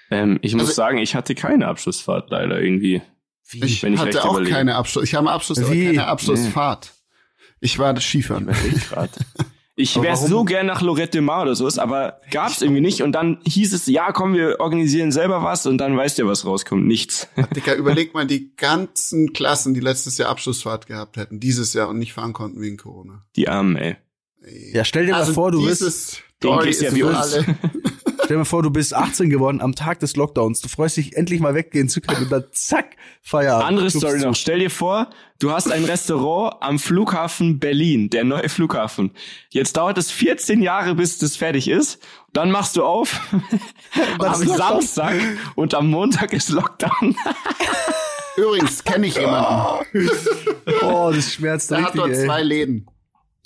[SPEAKER 1] Ähm, ich muss also, sagen, ich hatte keine Abschlussfahrt leider irgendwie.
[SPEAKER 3] Wie? Ich, ich hatte auch überlege. keine Abschluss. Ich habe einen Abschluss, aber keine Abschlussfahrt. Nee. Ich war das Skifahren.
[SPEAKER 1] Ich Ich wäre so gern nach Lorette Mar oder sowas, aber gab's irgendwie nicht. Und dann hieß es, ja, komm, wir organisieren selber was und dann weißt du, was rauskommt. Nichts.
[SPEAKER 3] Dicker, überleg mal die ganzen Klassen, die letztes Jahr Abschlussfahrt gehabt hätten, dieses Jahr und nicht fahren konnten wegen Corona.
[SPEAKER 1] Die Armen, ey.
[SPEAKER 2] Ja, stell dir also mal vor, du bist.
[SPEAKER 1] Den ja wie uns.
[SPEAKER 2] Stell dir vor, du bist 18 geworden am Tag des Lockdowns. Du freust dich endlich mal weggehen zu können und dann zack, Feierabend.
[SPEAKER 1] Andere Story noch. Stell dir vor, du hast ein Restaurant am Flughafen Berlin, der neue Flughafen. Jetzt dauert es 14 Jahre, bis das fertig ist. Dann machst du auf am Samstag und am Montag ist Lockdown.
[SPEAKER 3] Übrigens kenne ich jemanden.
[SPEAKER 2] oh, das schmerzt
[SPEAKER 3] Der richtig, hat dort ey. zwei Läden.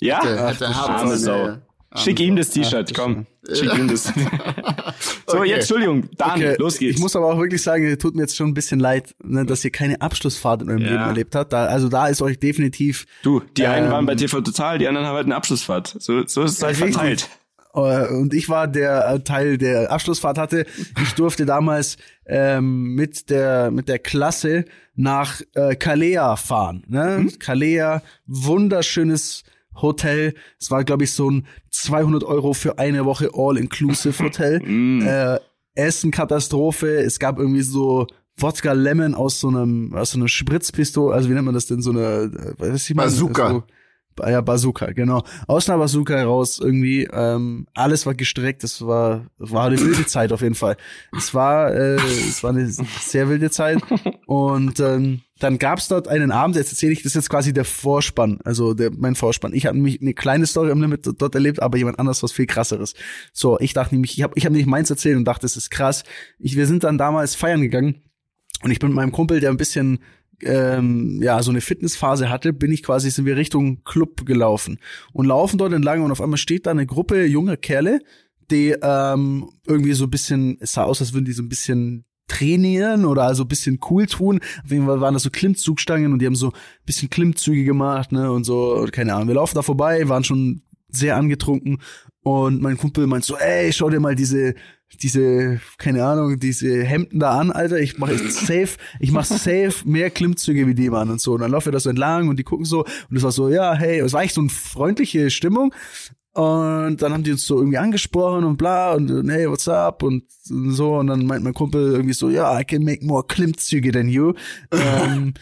[SPEAKER 1] Ja? Hätte, hätte Ach, arme Sau. Schick ihm das T-Shirt, komm. Schick ihm das. so, okay. jetzt, Entschuldigung, dann, okay. los geht's.
[SPEAKER 2] Ich muss aber auch wirklich sagen, tut mir jetzt schon ein bisschen leid, ne, dass ihr keine Abschlussfahrt in eurem ja. Leben erlebt habt. Da, also da ist euch definitiv.
[SPEAKER 1] Du, die ähm, einen waren bei TV Total, die anderen haben halt eine Abschlussfahrt. So, so ist es halt verteilt.
[SPEAKER 2] Äh, und ich war der äh, Teil, der Abschlussfahrt hatte. Ich durfte damals ähm, mit der mit der Klasse nach äh, Kalea fahren. Ne? Hm? Kalea, wunderschönes Hotel. Es war, glaube ich, so ein 200 Euro für eine Woche All-Inclusive Hotel. mm. äh, Essen Katastrophe. Es gab irgendwie so Wodka Lemon aus so einem aus so einer Spritzpistole. Also wie nennt man das denn? So eine äh,
[SPEAKER 3] was ich meine? Bazooka. So,
[SPEAKER 2] ja, Bazooka, genau. Aus einer Bazooka heraus irgendwie. Ähm, alles war gestreckt. Es war war eine wilde Zeit auf jeden Fall. Es war äh, es war eine sehr wilde Zeit und ähm, dann gab's dort einen Abend, jetzt erzähle ich, das ist jetzt quasi der Vorspann, also der, mein Vorspann. Ich habe nämlich eine kleine Story am Limit dort erlebt, aber jemand anderes was viel krasseres. So, ich dachte nämlich, ich habe ich hab nicht meins erzählt und dachte, das ist krass. Ich, wir sind dann damals feiern gegangen und ich bin mit meinem Kumpel, der ein bisschen ähm, ja so eine Fitnessphase hatte, bin ich quasi sind wir Richtung Club gelaufen und laufen dort entlang und auf einmal steht da eine Gruppe junger Kerle, die ähm, irgendwie so ein bisschen, es sah aus, als würden die so ein bisschen trainieren oder also bisschen cool tun. Auf jeden Fall waren das so Klimmzugstangen und die haben so bisschen Klimmzüge gemacht, ne, und so, keine Ahnung. Wir laufen da vorbei, waren schon sehr angetrunken und mein Kumpel meint so, ey, schau dir mal diese, diese, keine Ahnung, diese Hemden da an, Alter. Ich mache safe, ich mach safe mehr Klimmzüge wie die Mann und so. Und dann laufen wir da so entlang und die gucken so und es war so, ja, hey, es war echt so eine freundliche Stimmung. Und dann haben die uns so irgendwie angesprochen und bla und hey, what's up und so. Und dann meint mein Kumpel irgendwie so, ja, I can make more Klimmzüge than you. ähm,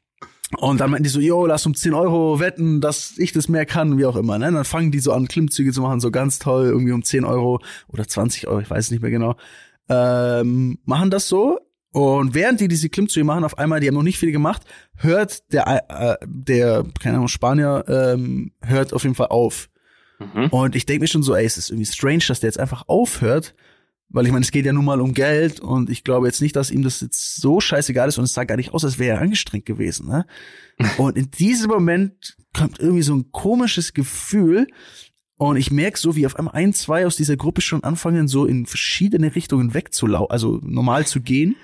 [SPEAKER 2] und dann meinten die so, yo, lass um 10 Euro wetten, dass ich das mehr kann, wie auch immer. Ne? Und dann fangen die so an, Klimmzüge zu machen, so ganz toll, irgendwie um 10 Euro oder 20 Euro, ich weiß nicht mehr genau. Ähm, machen das so. Und während die diese Klimmzüge machen, auf einmal, die haben noch nicht viel gemacht, hört der, äh, der keine Ahnung, Spanier, ähm, hört auf jeden Fall auf. Mhm. Und ich denke mir schon so, ey, es ist irgendwie strange, dass der jetzt einfach aufhört. Weil ich meine, es geht ja nun mal um Geld und ich glaube jetzt nicht, dass ihm das jetzt so scheißegal ist und es sah gar nicht aus, als wäre er angestrengt gewesen. Ne? Und in diesem Moment kommt irgendwie so ein komisches Gefühl und ich merke so, wie auf einmal ein, zwei aus dieser Gruppe schon anfangen, so in verschiedene Richtungen wegzulaufen, also normal zu gehen.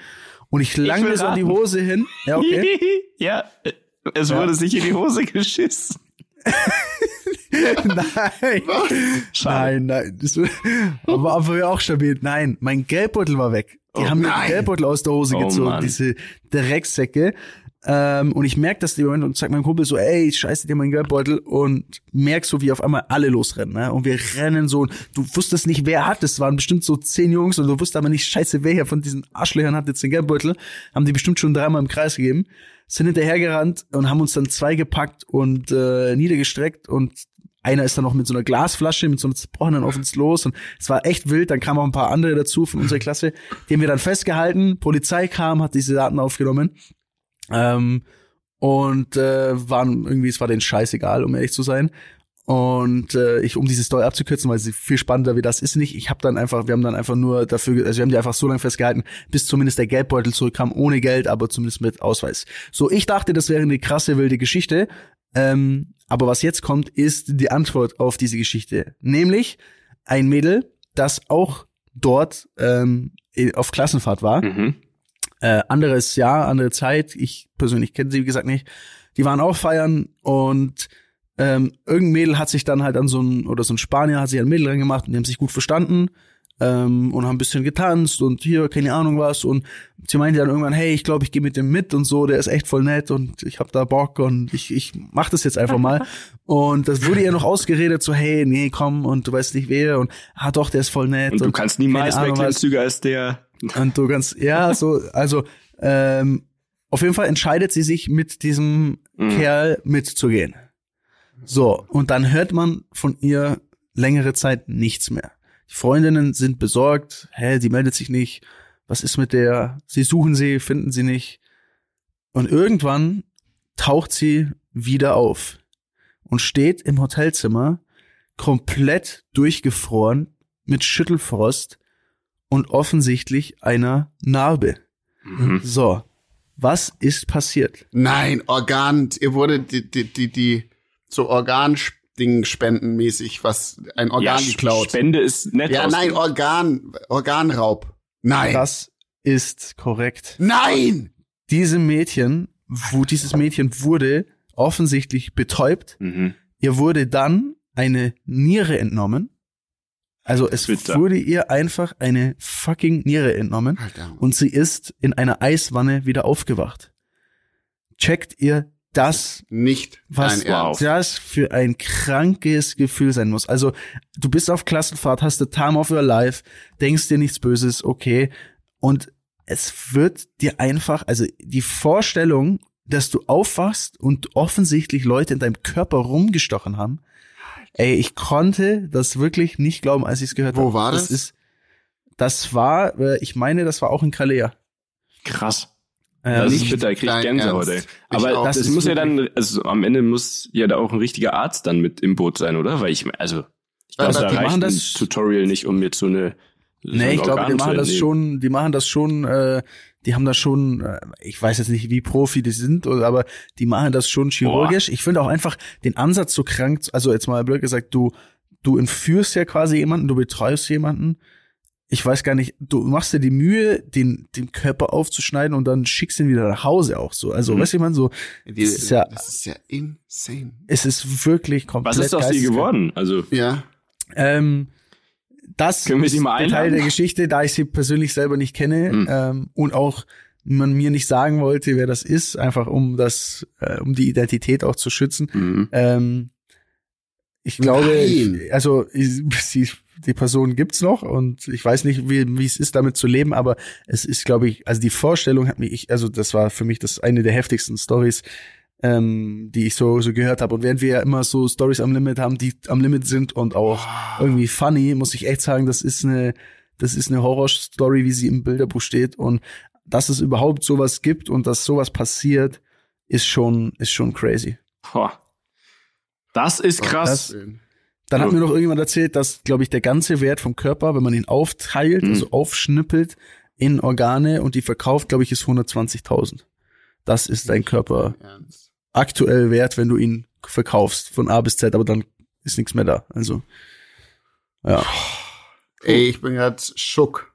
[SPEAKER 2] Und ich lange mir so an die Hose hin.
[SPEAKER 1] Ja, okay. ja, es wurde ja. sich in die Hose geschissen.
[SPEAKER 2] nein. Nein, nein. Das war aber auch stabil. Nein, mein Geldbeutel war weg. Die oh, haben mir den Geldbeutel aus der Hose oh, gezogen, Mann. diese Drecksäcke. Ähm, und ich merke das im Moment und sag meinem Kumpel so, ey, scheiße dir mein Geldbeutel und merk so, wie auf einmal alle losrennen, ne? Und wir rennen so, du wusstest nicht, wer hat es, waren bestimmt so zehn Jungs und du wusstest aber nicht, scheiße, wer hier von diesen Arschlöchern hat jetzt den Geldbeutel, haben die bestimmt schon dreimal im Kreis gegeben, sind hinterhergerannt und haben uns dann zwei gepackt und äh, niedergestreckt und einer ist dann noch mit so einer Glasflasche, mit so einer zerbrochenen auf uns los und es war echt wild. Dann kamen auch ein paar andere dazu von unserer Klasse. Die haben wir dann festgehalten. Polizei kam, hat diese Daten aufgenommen. Ähm, und äh, waren irgendwie, es war denen scheißegal, um ehrlich zu sein. Und äh, ich, um diese Story abzukürzen, weil sie viel spannender wie das ist nicht. Ich habe dann einfach, wir haben dann einfach nur dafür, also wir haben die einfach so lange festgehalten, bis zumindest der Geldbeutel zurückkam, ohne Geld, aber zumindest mit Ausweis. So, ich dachte, das wäre eine krasse wilde Geschichte. Ähm, aber was jetzt kommt, ist die Antwort auf diese Geschichte. Nämlich ein Mädel, das auch dort ähm, auf Klassenfahrt war. Mhm. Äh, anderes Jahr, andere Zeit. Ich persönlich kenne sie, wie gesagt, nicht. Die waren auch feiern und ähm, irgendein Mädel hat sich dann halt an so ein, oder so ein Spanier hat sich ein Mädel reingemacht und die haben sich gut verstanden ähm, und haben ein bisschen getanzt und hier, keine Ahnung was. Und sie meinte dann irgendwann, hey, ich glaube, ich gehe mit dem mit und so, der ist echt voll nett und ich habe da Bock und ich, ich mach das jetzt einfach mal. und das wurde ihr noch ausgeredet, so, hey, nee, komm und du weißt nicht wer und ah doch, der ist voll nett.
[SPEAKER 1] Und du und kannst niemals mehr Klimmzüge als der.
[SPEAKER 2] Und du kannst, ja, so, also ähm, auf jeden Fall entscheidet sie sich, mit diesem mhm. Kerl mitzugehen. So, und dann hört man von ihr längere Zeit nichts mehr. Die Freundinnen sind besorgt, hä, sie meldet sich nicht, was ist mit der? Sie suchen sie, finden sie nicht. Und irgendwann taucht sie wieder auf und steht im Hotelzimmer komplett durchgefroren mit Schüttelfrost und offensichtlich einer Narbe. Mhm. So, was ist passiert?
[SPEAKER 3] Nein, Organ, ihr wurde die, die, die, die so Organ Ding spendenmäßig was ein Organ ja, geklaut.
[SPEAKER 1] Spende ist nett.
[SPEAKER 3] Ja, nein, Organ Organraub. Nein.
[SPEAKER 2] Das ist korrekt.
[SPEAKER 3] Nein.
[SPEAKER 2] Diese Mädchen, wo dieses Mädchen wurde offensichtlich betäubt. Mhm. Ihr wurde dann eine Niere entnommen. Also es Bitte. wurde ihr einfach eine fucking Niere entnommen Alter. und sie ist in einer Eiswanne wieder aufgewacht. Checkt ihr das
[SPEAKER 3] nicht
[SPEAKER 2] was das für ein krankes Gefühl sein muss. Also du bist auf Klassenfahrt, hast the time of your life, denkst dir nichts Böses, okay, und es wird dir einfach, also die Vorstellung, dass du aufwachst und offensichtlich Leute in deinem Körper rumgestochen haben. Ey, ich konnte das wirklich nicht glauben, als ich es gehört habe.
[SPEAKER 3] Wo hab. war das?
[SPEAKER 2] Das ist, das war, äh, ich meine, das war auch in Kalea.
[SPEAKER 1] Krass. Ja, das ist bitter, ich krieg Gänsehaut, ey. Aber das, das muss ja dann, also am Ende muss ja da auch ein richtiger Arzt dann mit im Boot sein, oder? Weil ich, also, ich glaube, da reicht das, Tutorial nicht, um mir so eine
[SPEAKER 2] so Nee, ich glaube, die machen das schon, die machen das schon, äh, die haben das schon, äh, ich weiß jetzt nicht, wie Profi die sind, aber die machen das schon chirurgisch. Boah. Ich finde auch einfach den Ansatz so krank, also jetzt mal blöd gesagt, du, du entführst ja quasi jemanden, du betreust jemanden ich weiß gar nicht, du machst dir die Mühe, den, den Körper aufzuschneiden und dann schickst ihn wieder nach Hause auch so. Also, mhm. weißt du, man so,
[SPEAKER 3] das ist ja, das ist ja insane.
[SPEAKER 2] Es ist wirklich komplett.
[SPEAKER 1] Was ist aus dir geworden? Also,
[SPEAKER 3] ja.
[SPEAKER 2] Ähm, das
[SPEAKER 1] Können wir sie mal
[SPEAKER 2] ist Teil der Geschichte, da ich sie persönlich selber nicht kenne mhm. ähm, und auch man mir nicht sagen wollte, wer das ist, einfach um das, äh, um die Identität auch zu schützen. Mhm. Ähm, ich glaube, ich, also ich, sie die Person gibt's noch und ich weiß nicht, wie, wie es ist, damit zu leben, aber es ist, glaube ich, also die Vorstellung hat mich, also das war für mich das eine der heftigsten Stories, ähm, die ich so so gehört habe. Und während wir ja immer so Stories am Limit haben, die am Limit sind und auch irgendwie funny, muss ich echt sagen, das ist eine, das ist eine Horrorstory, wie sie im Bilderbuch steht. Und dass es überhaupt sowas gibt und dass sowas passiert, ist schon, ist schon crazy.
[SPEAKER 1] Das ist krass. Das,
[SPEAKER 2] dann hat mir noch irgendjemand erzählt, dass, glaube ich, der ganze Wert vom Körper, wenn man ihn aufteilt, mhm. also aufschnippelt in Organe und die verkauft, glaube ich, ist 120.000. Das ist dein Körper aktuell wert, wenn du ihn verkaufst von A bis Z, aber dann ist nichts mehr da. Also, ja.
[SPEAKER 3] Ey, ich bin gerade schock.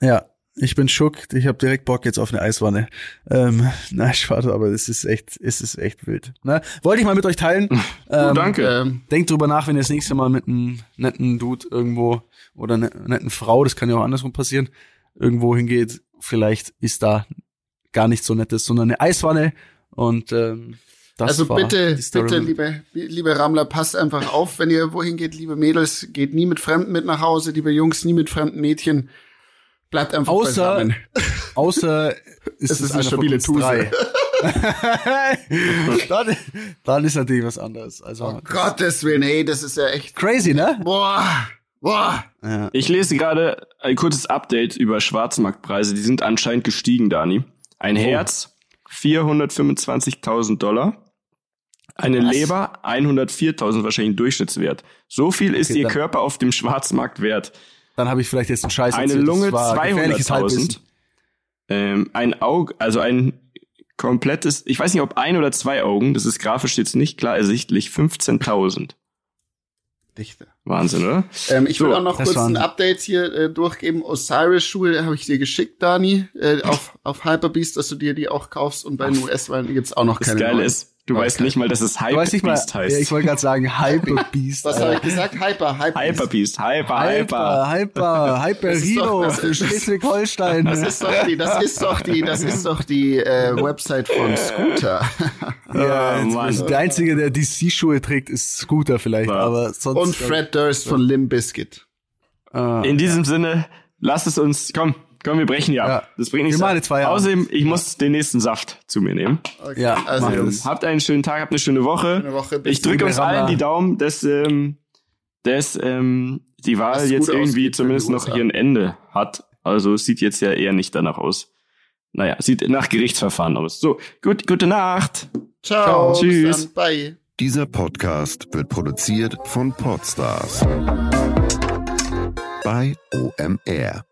[SPEAKER 2] Ja, ich bin schock. Ich habe direkt Bock jetzt auf eine Eiswanne. Ähm, na, schade, aber es ist echt, es ist echt wild. Na, wollte ich mal mit euch teilen.
[SPEAKER 1] Ähm, oh, danke. Ähm,
[SPEAKER 2] denkt drüber nach, wenn ihr das nächste Mal mit einem netten Dude irgendwo oder einer netten Frau, das kann ja auch andersrum passieren, irgendwo hingeht. Vielleicht ist da gar nichts so nettes, sondern eine Eiswanne und ähm, das
[SPEAKER 3] also bitte, bitte, liebe, liebe Rammler, passt einfach auf, wenn ihr wohin geht, liebe Mädels, geht nie mit Fremden mit nach Hause, liebe Jungs, nie mit fremden Mädchen. Bleibt einfach
[SPEAKER 2] außer, beisammen. Außer ist es, ist eine stabile Tuse. dann, dann ist natürlich was anderes. Also,
[SPEAKER 3] oh Gottes Willen, ey, das ist ja echt
[SPEAKER 2] crazy, ne?
[SPEAKER 3] Boah. Boah.
[SPEAKER 1] Ja. Ich lese gerade ein kurzes Update über Schwarzmarktpreise. Die sind anscheinend gestiegen, Dani. Ein oh. Herz 425.000 Dollar. Eine Was? Leber 104.000 wahrscheinlich Durchschnittswert. So viel ist okay, ihr Körper auf dem Schwarzmarkt wert.
[SPEAKER 2] Dann habe ich vielleicht jetzt einen Scheiß
[SPEAKER 1] Eine erzählt. Lunge 200.000. Ähm, ein Auge, also ein komplettes, ich weiß nicht, ob ein oder zwei Augen, das ist grafisch jetzt nicht klar ersichtlich, 15.000.
[SPEAKER 3] Dichte.
[SPEAKER 1] Wahnsinn, oder?
[SPEAKER 3] Ähm, ich will auch noch kurz ein Update hier äh, durchgeben. Osiris-Schuhe habe ich dir geschickt, Dani, äh, auf, auf Hyperbeast, dass du dir die auch kaufst. Und bei den US-Weinen gibt's auch noch keine.
[SPEAKER 1] Das Geile ist, Du weißt nicht mal, dass es Hyperbeast heißt.
[SPEAKER 2] Ja, ich wollte gerade sagen Hyperbeast.
[SPEAKER 3] Was habe ich gesagt? Hyper,
[SPEAKER 1] Hyper. Hyperbeast, Hyper,
[SPEAKER 2] Hyper. Hyper, Hyperino, Schleswig-Holstein.
[SPEAKER 3] Das ist doch die, das ist doch die, das ist doch die äh, Website von Scooter.
[SPEAKER 2] ja, oh, Mann. Der einzige, der DC-Schuhe trägt, ist Scooter vielleicht, ja. aber sonst.
[SPEAKER 3] Und Fred Durst von Limb Bizkit.
[SPEAKER 1] Ah, In diesem Sinne, lass es uns, komm, Komm, wir brechen ja. ja. Das bringt nichts.
[SPEAKER 2] Wir zwei
[SPEAKER 1] Außerdem, ich muss den nächsten Saft zu mir nehmen.
[SPEAKER 2] Okay. Ja,
[SPEAKER 1] also habt einen schönen Tag, habt eine schöne Woche. Schöne Woche ich drücke uns allen die Daumen, dass, ähm, dass ähm, die Wahl jetzt irgendwie zumindest noch ihren Ende hat. Also es sieht jetzt ja eher nicht danach aus. Naja, sieht nach Gerichtsverfahren aus. So, gut, gute Nacht.
[SPEAKER 3] Ciao.
[SPEAKER 1] Ciao. Tschüss.
[SPEAKER 3] Bye.
[SPEAKER 4] Dieser Podcast wird produziert von Podstars bei OMR.